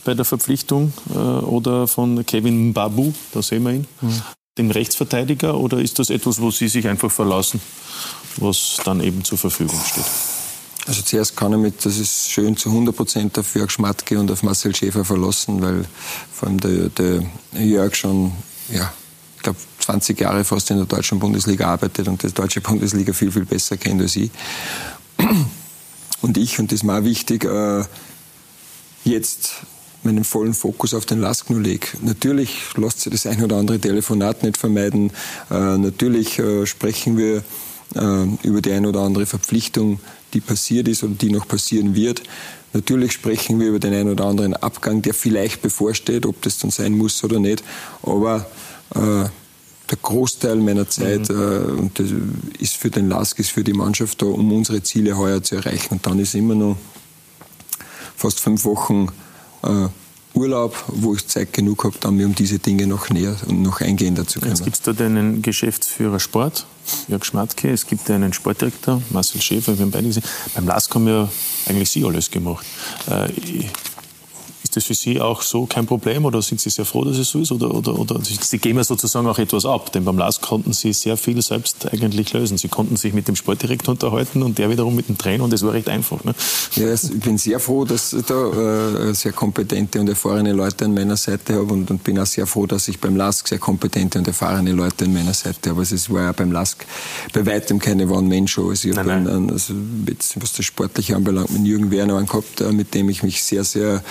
bei der Verpflichtung äh, oder von Kevin Babu, da sehen wir ihn, mhm. dem Rechtsverteidiger, oder ist das etwas, wo Sie sich einfach verlassen, was dann eben zur Verfügung steht? Also zuerst kann ich mit, das ist schön, zu 100 Prozent auf Jörg Schmatke und auf Marcel Schäfer verlassen, weil vor allem der, der Jörg schon, ja, ich glaube, 20 Jahre fast in der deutschen Bundesliga arbeitet und die deutsche Bundesliga viel, viel besser kennt als ich. Und ich, und das ist mir auch wichtig, äh, jetzt meinen vollen Fokus auf den Lask nur lege. Natürlich lässt sich das ein oder andere Telefonat nicht vermeiden. Äh, natürlich äh, sprechen wir über die ein oder andere Verpflichtung, die passiert ist oder die noch passieren wird. Natürlich sprechen wir über den ein oder anderen Abgang, der vielleicht bevorsteht, ob das dann sein muss oder nicht. Aber äh, der Großteil meiner Zeit mhm. äh, ist für den Lask, ist für die Mannschaft da, um unsere Ziele heuer zu erreichen. Und dann ist immer noch fast fünf Wochen äh, Urlaub, wo ich Zeit genug habe, dann mir um diese Dinge noch näher und noch eingehender zu können. Jetzt gibt es da einen Geschäftsführer Sport, Jörg Schmatke, es gibt einen Sportdirektor, Marcel Schäfer, wir haben beide gesehen. Beim LASK haben wir eigentlich Sie alles gemacht. Äh, ist das für Sie auch so kein Problem oder sind Sie sehr froh, dass es so ist? Oder, oder, oder Sie geben ja sozusagen auch etwas ab, denn beim LAS konnten Sie sehr viel selbst eigentlich lösen. Sie konnten sich mit dem Sportdirektor unterhalten und der wiederum mit dem Trainer und das war recht einfach. Ne? Ja, ich bin sehr froh, dass ich da äh, sehr kompetente und erfahrene Leute an meiner Seite habe und, und, bin auch sehr froh, dass ich beim LASK sehr kompetente und erfahrene Leute an meiner Seite habe. Also es war ja beim LASK bei weitem keine One-Man-Show. Also ich habe also was das Sportliche anbelangt, mit Jürgen Werner einen gehabt, äh, mit dem ich mich sehr, sehr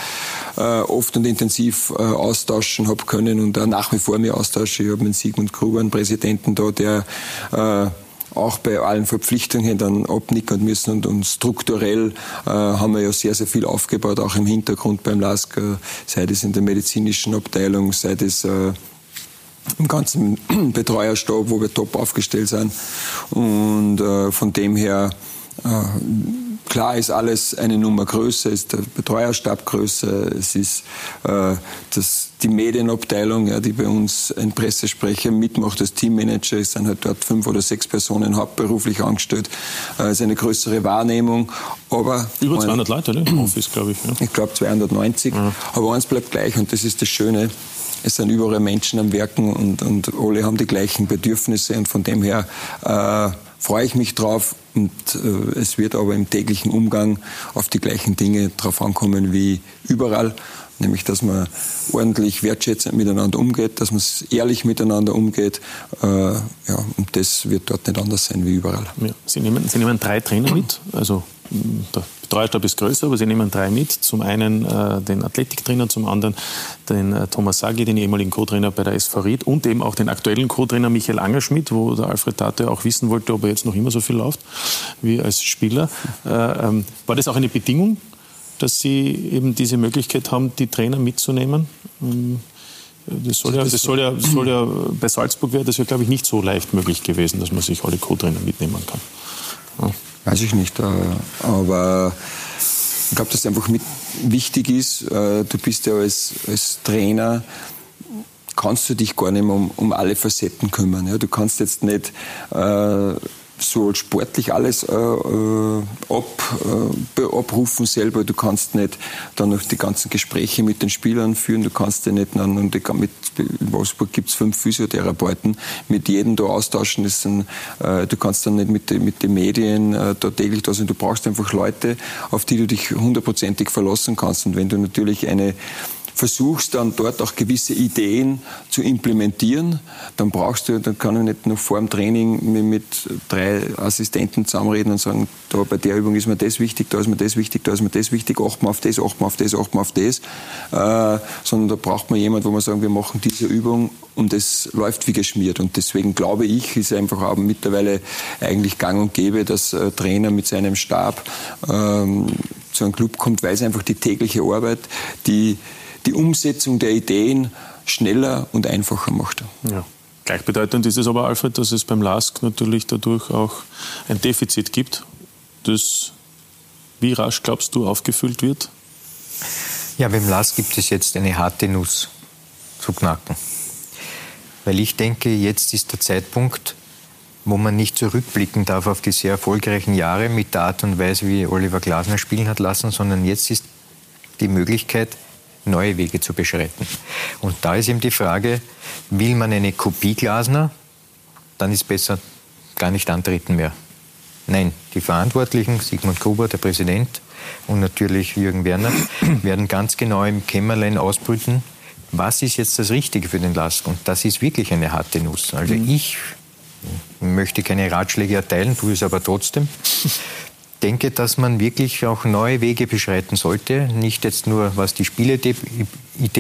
oft und intensiv äh, austauschen habe können und auch nach wie vor mir austausche. Ich habe mit Sigmund Gruber einen Präsidenten da, der äh, auch bei allen Verpflichtungen dann abnicken müssen und, und strukturell äh, haben wir ja sehr, sehr viel aufgebaut, auch im Hintergrund beim LASK, äh, sei es in der medizinischen Abteilung, sei äh, im ganzen Betreuerstab, wo wir top aufgestellt sind. Und äh, von dem her äh, Klar ist alles eine Nummer größer, ist der Betreuerstab größer, es ist äh, das, die Medienabteilung, ja, die bei uns ein Pressesprecher mitmacht als Teammanager, es sind halt dort fünf oder sechs Personen hauptberuflich angestellt, äh, ist eine größere Wahrnehmung. Aber Über 200 Leute, ne? Im Office, glaube ich. Ja. Ich glaube 290. Ja. Aber eins bleibt gleich und das ist das Schöne. Es sind überall Menschen am Werken und, und alle haben die gleichen Bedürfnisse und von dem her äh, freue ich mich drauf und äh, es wird aber im täglichen Umgang auf die gleichen Dinge drauf ankommen wie überall, nämlich dass man ordentlich wertschätzend miteinander umgeht, dass man ehrlich miteinander umgeht. Äh, ja, und das wird dort nicht anders sein wie überall. Ja. Sie, nehmen, Sie nehmen drei Trainer mit, also der Betreuerstab ist größer, aber sie nehmen drei mit. Zum einen äh, den Athletiktrainer, zum anderen den äh, Thomas Sagi, den ehemaligen Co-Trainer bei der SV Ried und eben auch den aktuellen Co-Trainer Michael Angerschmidt, wo der Alfred Tate auch wissen wollte, ob er jetzt noch immer so viel läuft wie als Spieler. Äh, ähm, war das auch eine Bedingung, dass Sie eben diese Möglichkeit haben, die Trainer mitzunehmen? Ähm, das soll ja, das soll ja, das soll ja bei Salzburg wäre das ja, glaube ich, nicht so leicht möglich gewesen, dass man sich alle Co-Trainer mitnehmen kann. Ja. Weiß ich nicht. Äh, aber ich glaube, dass es einfach mit wichtig ist. Äh, du bist ja als, als Trainer, kannst du dich gar nicht mehr um, um alle Facetten kümmern. Du kannst jetzt nicht äh, so sportlich alles äh, äh, ab, äh, abrufen selber. Du kannst nicht dann noch die ganzen Gespräche mit den Spielern führen. Du kannst ja nicht dann, und mit, in Wolfsburg gibt es fünf Physiotherapeuten, mit jedem da austauschen. Das sind, äh, du kannst dann nicht mit, mit den Medien äh, da täglich da sein. Du brauchst einfach Leute, auf die du dich hundertprozentig verlassen kannst. Und wenn du natürlich eine versuchst dann dort auch gewisse Ideen zu implementieren, dann brauchst du, dann kann ich nicht nur vor dem Training mit drei Assistenten zusammenreden und sagen, da bei der Übung ist mir das wichtig, da ist mir das wichtig, da ist mir das wichtig, achten wir auf das, achten wir auf das, achten wir auf das, äh, sondern da braucht man jemand, wo man sagen, wir machen diese Übung und es läuft wie geschmiert. Und deswegen glaube ich, ist einfach auch mittlerweile eigentlich gang und gäbe, dass äh, Trainer mit seinem Stab ähm, zu einem Club kommt, weil es einfach die tägliche Arbeit, die die Umsetzung der Ideen schneller und einfacher macht. Ja. Gleichbedeutend ist es aber, Alfred, dass es beim LASK natürlich dadurch auch ein Defizit gibt, das wie rasch glaubst du aufgefüllt wird? Ja, beim LASK gibt es jetzt eine harte Nuss zu knacken. Weil ich denke, jetzt ist der Zeitpunkt, wo man nicht zurückblicken darf auf die sehr erfolgreichen Jahre mit der Art und Weise, wie Oliver Glasner spielen hat lassen, sondern jetzt ist die Möglichkeit, neue Wege zu beschreiten. Und da ist eben die Frage, will man eine Kopie Glasner, dann ist besser gar nicht antreten mehr. Nein, die Verantwortlichen, Sigmund Gruber, der Präsident und natürlich Jürgen Werner, werden ganz genau im Kämmerlein ausbrüten, was ist jetzt das Richtige für den Lask. Und das ist wirklich eine harte Nuss. Also mhm. ich möchte keine Ratschläge erteilen, tue es aber trotzdem denke, dass man wirklich auch neue Wege beschreiten sollte. Nicht jetzt nur, was die Spielidee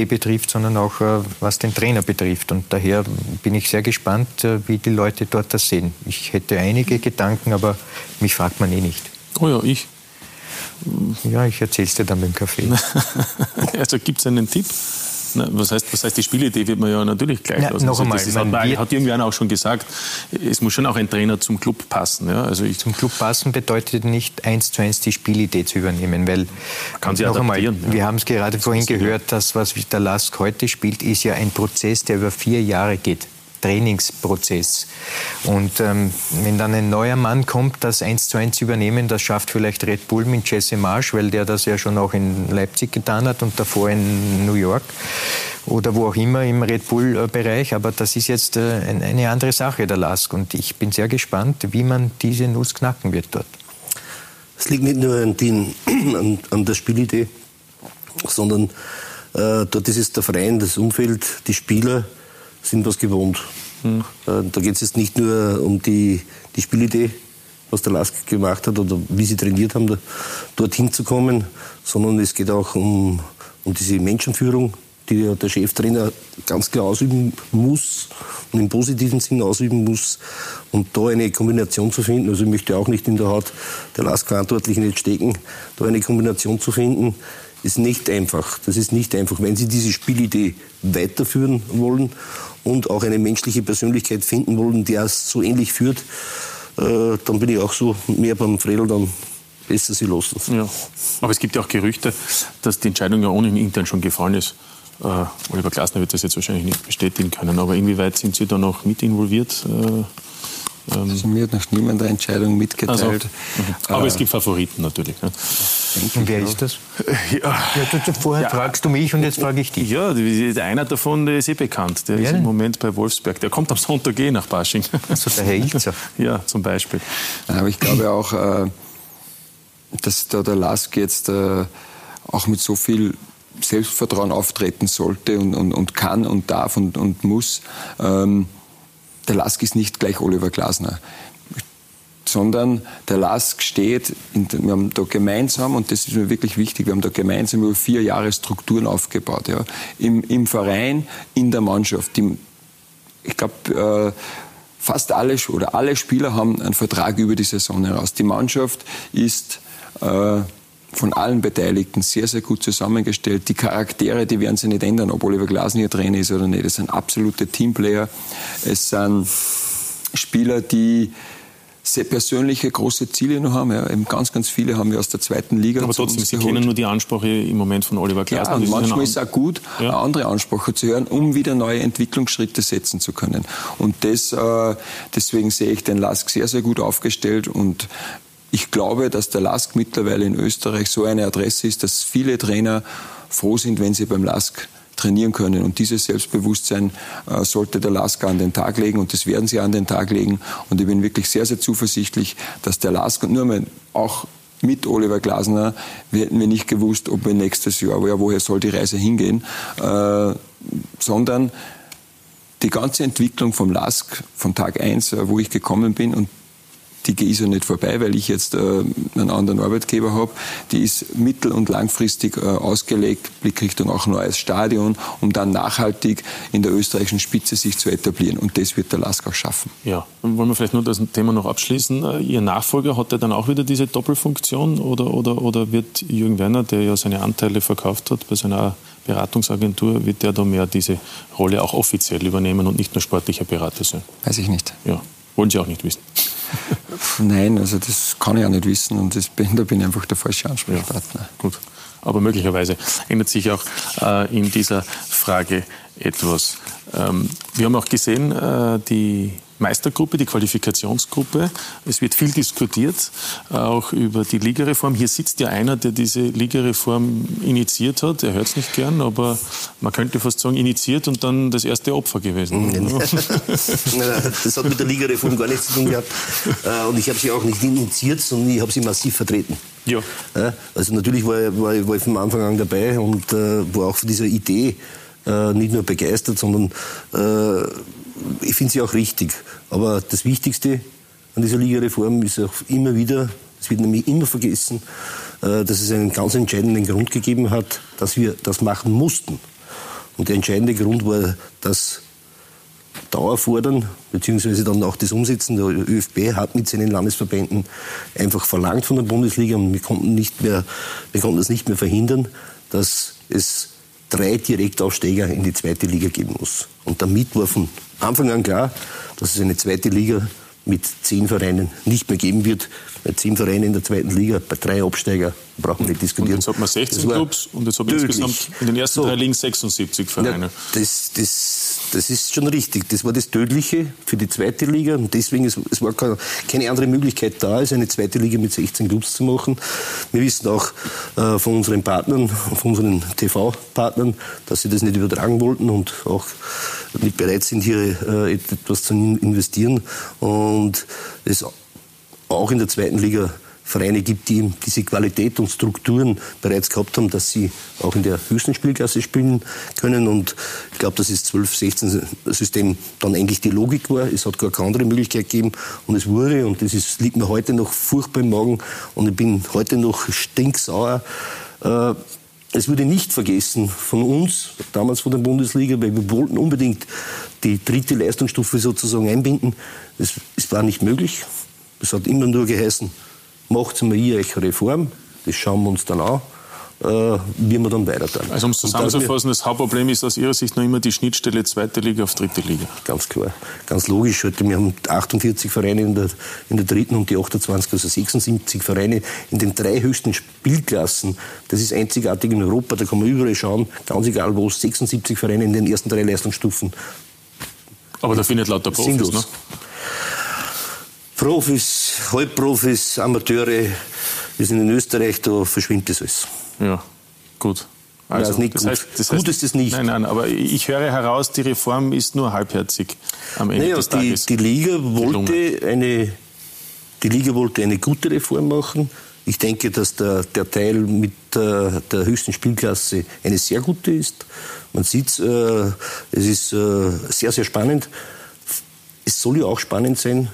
betrifft, sondern auch, äh, was den Trainer betrifft. Und daher bin ich sehr gespannt, äh, wie die Leute dort das sehen. Ich hätte einige Gedanken, aber mich fragt man eh nicht. Oh ja, ich. Ja, ich erzähl's dir dann beim Kaffee. also gibt es einen Tipp? Na, was, heißt, was heißt, die Spielidee wird man ja natürlich gleich ja, lassen. Noch einmal, also hat, hat irgendwie einer auch schon gesagt, es muss schon auch ein Trainer zum Club passen. Ja? Also ich zum Club passen bedeutet nicht eins zu eins die Spielidee zu übernehmen, weil kann sie noch einmal, ja. wir haben es gerade vorhin gehört, das, was der Lask heute spielt, ist ja ein Prozess, der über vier Jahre geht. Trainingsprozess. Und ähm, wenn dann ein neuer Mann kommt, das eins zu eins übernehmen, das schafft vielleicht Red Bull mit Jesse Marsch, weil der das ja schon auch in Leipzig getan hat und davor in New York oder wo auch immer im Red Bull-Bereich. Aber das ist jetzt äh, eine andere Sache, der Lask. Und ich bin sehr gespannt, wie man diese Nuss knacken wird dort. Es liegt nicht nur an, den, an, an der Spielidee, sondern äh, dort ist es der Verein, das Umfeld, die Spieler, sind was gewohnt. Mhm. Da geht es jetzt nicht nur um die, die Spielidee, was der Lask gemacht hat oder wie sie trainiert haben, da, dorthin zu kommen, sondern es geht auch um, um diese Menschenführung, die der Cheftrainer ganz klar ausüben muss und im positiven Sinn ausüben muss. Und da eine Kombination zu finden, also ich möchte auch nicht in der Haut der Lask-Verantwortlichen nicht stecken, da eine Kombination zu finden, ist nicht einfach. Das ist nicht einfach. Wenn Sie diese Spielidee weiterführen wollen und auch eine menschliche Persönlichkeit finden wollen, die es so ähnlich führt, äh, dann bin ich auch so mehr beim Fredel, dann besser sie losen. Ja. Aber es gibt ja auch Gerüchte, dass die Entscheidung ja ohnehin intern schon gefallen ist. Äh, Oliver Glasner wird das jetzt wahrscheinlich nicht bestätigen können, aber inwieweit sind Sie da noch mit involviert? Äh, also mir hat noch niemand eine Entscheidung mitgeteilt. Also, mhm. Aber äh, es gibt Favoriten natürlich. Ne? Und wer ist das? Ja, ja du, vorher ja. fragst du mich und jetzt frage ich dich. Ja, einer davon der ist eh bekannt. Der ja. ist im Moment bei Wolfsberg. Der kommt am Sonntag eh nach Basching. Also der Herr Ilzer. Ja, zum Beispiel. Aber ich glaube auch, äh, dass da der Lask jetzt äh, auch mit so viel Selbstvertrauen auftreten sollte und, und, und kann und darf und, und muss. Ähm, der Lask ist nicht gleich Oliver Glasner sondern der LASK steht, in, wir haben da gemeinsam, und das ist mir wirklich wichtig, wir haben da gemeinsam über vier Jahre Strukturen aufgebaut. Ja. Im, Im Verein, in der Mannschaft. Die, ich glaube, äh, fast alle oder alle Spieler haben einen Vertrag über die Saison heraus. Die Mannschaft ist äh, von allen Beteiligten sehr, sehr gut zusammengestellt. Die Charaktere, die werden sich nicht ändern, ob Oliver Glasner ihr Trainer ist oder nicht. Es sind absolute Teamplayer. Es sind Spieler, die sehr persönliche große Ziele noch haben. Ja, eben ganz, ganz viele haben wir aus der zweiten Liga. Aber trotzdem, Sie kennen nur die Ansprache im Moment von Oliver Glasner. Ja, und manchmal ist es auch gut, ja. andere Ansprache zu hören, um wieder neue Entwicklungsschritte setzen zu können. Und das, äh, deswegen sehe ich den Lask sehr, sehr gut aufgestellt und ich glaube, dass der Lask mittlerweile in Österreich so eine Adresse ist, dass viele Trainer froh sind, wenn sie beim Lask trainieren können. Und dieses Selbstbewusstsein äh, sollte der Lasker an den Tag legen und das werden sie an den Tag legen. Und ich bin wirklich sehr, sehr zuversichtlich, dass der Lasker, nur mal auch mit Oliver Glasner, wir hätten wir nicht gewusst, ob wir nächstes Jahr, woher soll die Reise hingehen, äh, sondern die ganze Entwicklung vom LASK von Tag 1, äh, wo ich gekommen bin und die ist ja nicht vorbei, weil ich jetzt äh, einen anderen Arbeitgeber habe. Die ist mittel- und langfristig äh, ausgelegt, Blickrichtung auch neues Stadion, um dann nachhaltig in der österreichischen Spitze sich zu etablieren. Und das wird der Lask auch schaffen. Ja, dann wollen wir vielleicht nur das Thema noch abschließen. Äh, Ihr Nachfolger hat er dann auch wieder diese Doppelfunktion oder, oder, oder wird Jürgen Werner, der ja seine Anteile verkauft hat bei seiner Beratungsagentur wird der da mehr diese Rolle auch offiziell übernehmen und nicht nur sportlicher Berater sein? Weiß ich nicht. Ja, wollen Sie auch nicht wissen. Nein, also das kann ich auch nicht wissen und das bin, da bin ich einfach der falsche Ansprechpartner. Ja, gut, aber möglicherweise ändert sich auch äh, in dieser Frage etwas. Ähm, wir haben auch gesehen, äh, die Meistergruppe, die Qualifikationsgruppe. Es wird viel diskutiert, auch über die Ligareform. Hier sitzt ja einer, der diese Ligareform initiiert hat. Er hört es nicht gern, aber man könnte fast sagen, initiiert und dann das erste Opfer gewesen. das hat mit der Ligareform gar nichts zu tun gehabt. Äh, und ich habe sie auch nicht initiiert, sondern ich habe sie massiv vertreten. Ja. Also natürlich war, war, war ich von Anfang an dabei und äh, war auch von dieser Idee äh, nicht nur begeistert, sondern äh, ich finde sie auch richtig. Aber das Wichtigste an dieser Ligareform ist auch immer wieder, es wird nämlich immer vergessen, äh, dass es einen ganz entscheidenden Grund gegeben hat, dass wir das machen mussten. Und der entscheidende Grund war das Dauerfordern, beziehungsweise dann auch das Umsetzen. Der ÖFB hat mit seinen Landesverbänden einfach verlangt von der Bundesliga und wir konnten, nicht mehr, wir konnten es nicht mehr verhindern, dass es drei Direktaufsteiger in die zweite Liga geben muss. Und damit war von Anfang an klar, dass es eine zweite Liga mit zehn Vereinen nicht mehr geben wird. Bei zehn Vereinen in der zweiten Liga, bei drei Absteiger brauchen wir nicht diskutieren. Und jetzt hat man 16 Clubs und jetzt haben wir insgesamt in den ersten so. drei Ligen 76 Vereine. Ja, das, das, das ist schon richtig. Das war das Tödliche für die zweite Liga und deswegen es, es war keine andere Möglichkeit da, als eine zweite Liga mit 16 Clubs zu machen. Wir wissen auch äh, von unseren Partnern, von unseren TV-Partnern, dass sie das nicht übertragen wollten und auch nicht bereit sind, hier äh, etwas zu investieren. Und es auch in der zweiten Liga Vereine gibt, die diese Qualität und Strukturen bereits gehabt haben, dass sie auch in der höchsten Spielklasse spielen können. Und ich glaube, dass das 12-16-System dann eigentlich die Logik war. Es hat gar keine andere Möglichkeit gegeben. Und es wurde, und das ist, liegt mir heute noch furchtbar im Magen, und ich bin heute noch stinksauer, äh, es wurde nicht vergessen von uns, damals von der Bundesliga, weil wir wollten unbedingt die dritte Leistungsstufe sozusagen einbinden. Es, es war nicht möglich. Es hat immer nur geheißen, macht mal hier eine Reform, das schauen wir uns dann an, äh, wie wir dann weiter tun. Also um es zusammenzufassen, das Hauptproblem ist aus Ihrer Sicht noch immer die Schnittstelle zweite Liga auf dritte Liga. Ganz klar, ganz logisch. Wir haben 48 Vereine in der, in der dritten und die 28, also 76 Vereine in den drei höchsten Spielklassen. Das ist einzigartig in Europa, da kann man überall schauen, ganz egal wo, 76 Vereine in den ersten drei Leistungsstufen. Aber da findet lauter Profis, ne? Profis, Halbprofis, Amateure, wir sind in Österreich, da verschwimmt das alles. Ja, gut. Also, das, nicht das, heißt, das heißt, gut ist es nicht. Nein, nein, aber ich höre heraus, die Reform ist nur halbherzig am Ende naja, des die, Tages. Die Liga, wollte eine, die Liga wollte eine gute Reform machen. Ich denke, dass der, der Teil mit der, der höchsten Spielklasse eine sehr gute ist. Man sieht, äh, es ist äh, sehr, sehr spannend. Es soll ja auch spannend sein,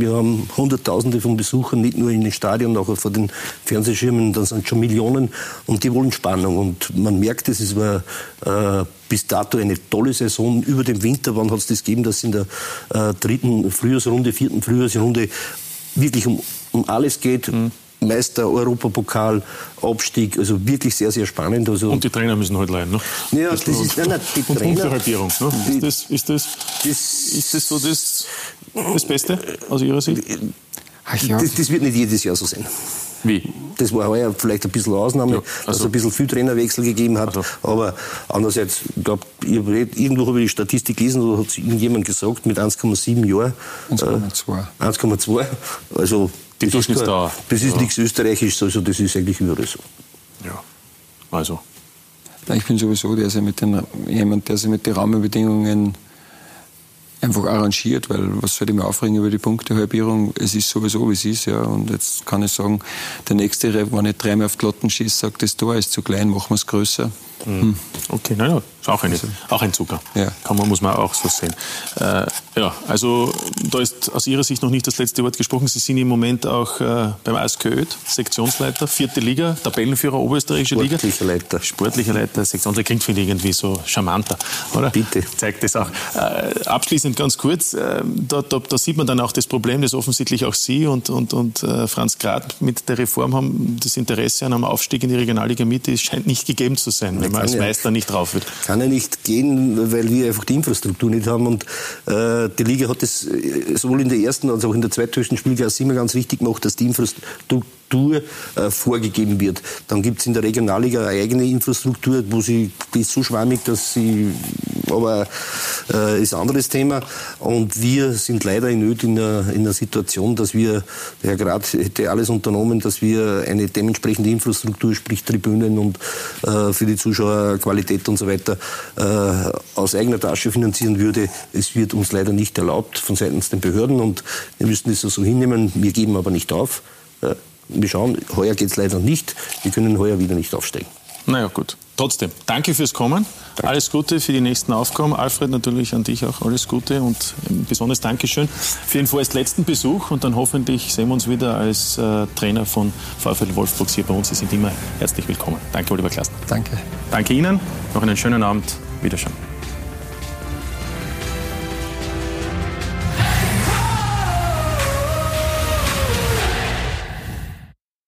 wir haben Hunderttausende von Besuchern, nicht nur in den Stadien, auch vor den Fernsehschirmen, dann sind schon Millionen und die wollen Spannung. Und man merkt es, es war äh, bis dato eine tolle Saison über den Winter. Wann hat es das gegeben, dass in der äh, dritten Frühjahrsrunde, vierten Frühjahrsrunde wirklich um, um alles geht? Mhm. Meister, Europapokal, Abstieg, also wirklich sehr, sehr spannend. Also und die Trainer müssen halt leiden, ne? Ja, das, das ist, nein, nein, die und Trainer, Punktehalbierung, ne? Ist das, ist das, das, ist das so das, das Beste aus Ihrer Sicht? Ach, ja. das, das wird nicht jedes Jahr so sein. Wie? Das war heuer vielleicht ein bisschen Ausnahme, ja, also. dass es ein bisschen viel Trainerwechsel gegeben hat. Also. Aber andererseits, ich glaube, irgendwo habe ich die Statistik gelesen, oder hat irgendjemand gesagt, mit 1,7 Jahren. 1,2. Äh, 1,2. Also, die das Durchschnittsdauer. Ist, das ist ja. nichts Österreichisches, also das ist eigentlich überall so. Ja, also. Ich bin sowieso der, der mit den, jemand, der sich mit den Rahmenbedingungen einfach arrangiert, weil was soll ich mir aufregen über die Punktehalbierung? Es ist sowieso, wie es ist, ja. Und jetzt kann ich sagen, der nächste, wenn ich dreimal auf die Lotten schieße, sagt, das Tor ist zu klein, machen wir es größer. Hm. Okay, naja, ist auch, eine, auch ein Zucker. Ja. Kann man, muss man auch so sehen. Äh, ja, also da ist aus Ihrer Sicht noch nicht das letzte Wort gesprochen. Sie sind im Moment auch äh, beim ASK Sektionsleiter, vierte Liga, Tabellenführer Oberösterreichische Liga. Sportlicher Leiter. Sportlicher Leiter, Sektionsleiter, klingt finde ich irgendwie so charmanter, oder? Bitte. Zeigt das auch. Äh, abschließend ganz kurz, äh, da, da, da, sieht man dann auch das Problem, das offensichtlich auch Sie und, und, und äh, Franz Grad mit der Reform haben, das Interesse an einem Aufstieg in die Regionalliga Mitte scheint nicht gegeben zu sein. Wenn man als Meister nicht drauf wird. Kann ja nicht gehen, weil wir einfach die Infrastruktur nicht haben. Und äh, die Liga hat es sowohl in der ersten als auch in der zweithöchsten Spielklasse immer ganz wichtig gemacht, dass die Infrastruktur Struktur äh, vorgegeben wird. Dann gibt es in der Regionalliga eine eigene Infrastruktur, wo sie, die ist so schwammig, dass sie, aber äh, ist ein anderes Thema. Und wir sind leider in Öd in einer, in Situation, dass wir, der Herr Grad hätte alles unternommen, dass wir eine dementsprechende Infrastruktur, sprich Tribünen und äh, für die Zuschauer Qualität und so weiter, äh, aus eigener Tasche finanzieren würde. Es wird uns leider nicht erlaubt von seitens den Behörden und wir müssen es so hinnehmen. Wir geben aber nicht auf. Wir schauen, heuer geht es leider nicht. Wir können heuer wieder nicht aufsteigen. Naja, gut. Trotzdem, danke fürs Kommen. Danke. Alles Gute für die nächsten Aufgaben. Alfred, natürlich an dich auch alles Gute und ein besonderes Dankeschön für den vorerst letzten Besuch. Und dann hoffentlich sehen wir uns wieder als äh, Trainer von VfL Wolfsburg hier bei uns. Sie sind immer herzlich willkommen. Danke, Oliver Klassen. Danke. Danke Ihnen. Noch einen schönen Abend. Wiederschauen.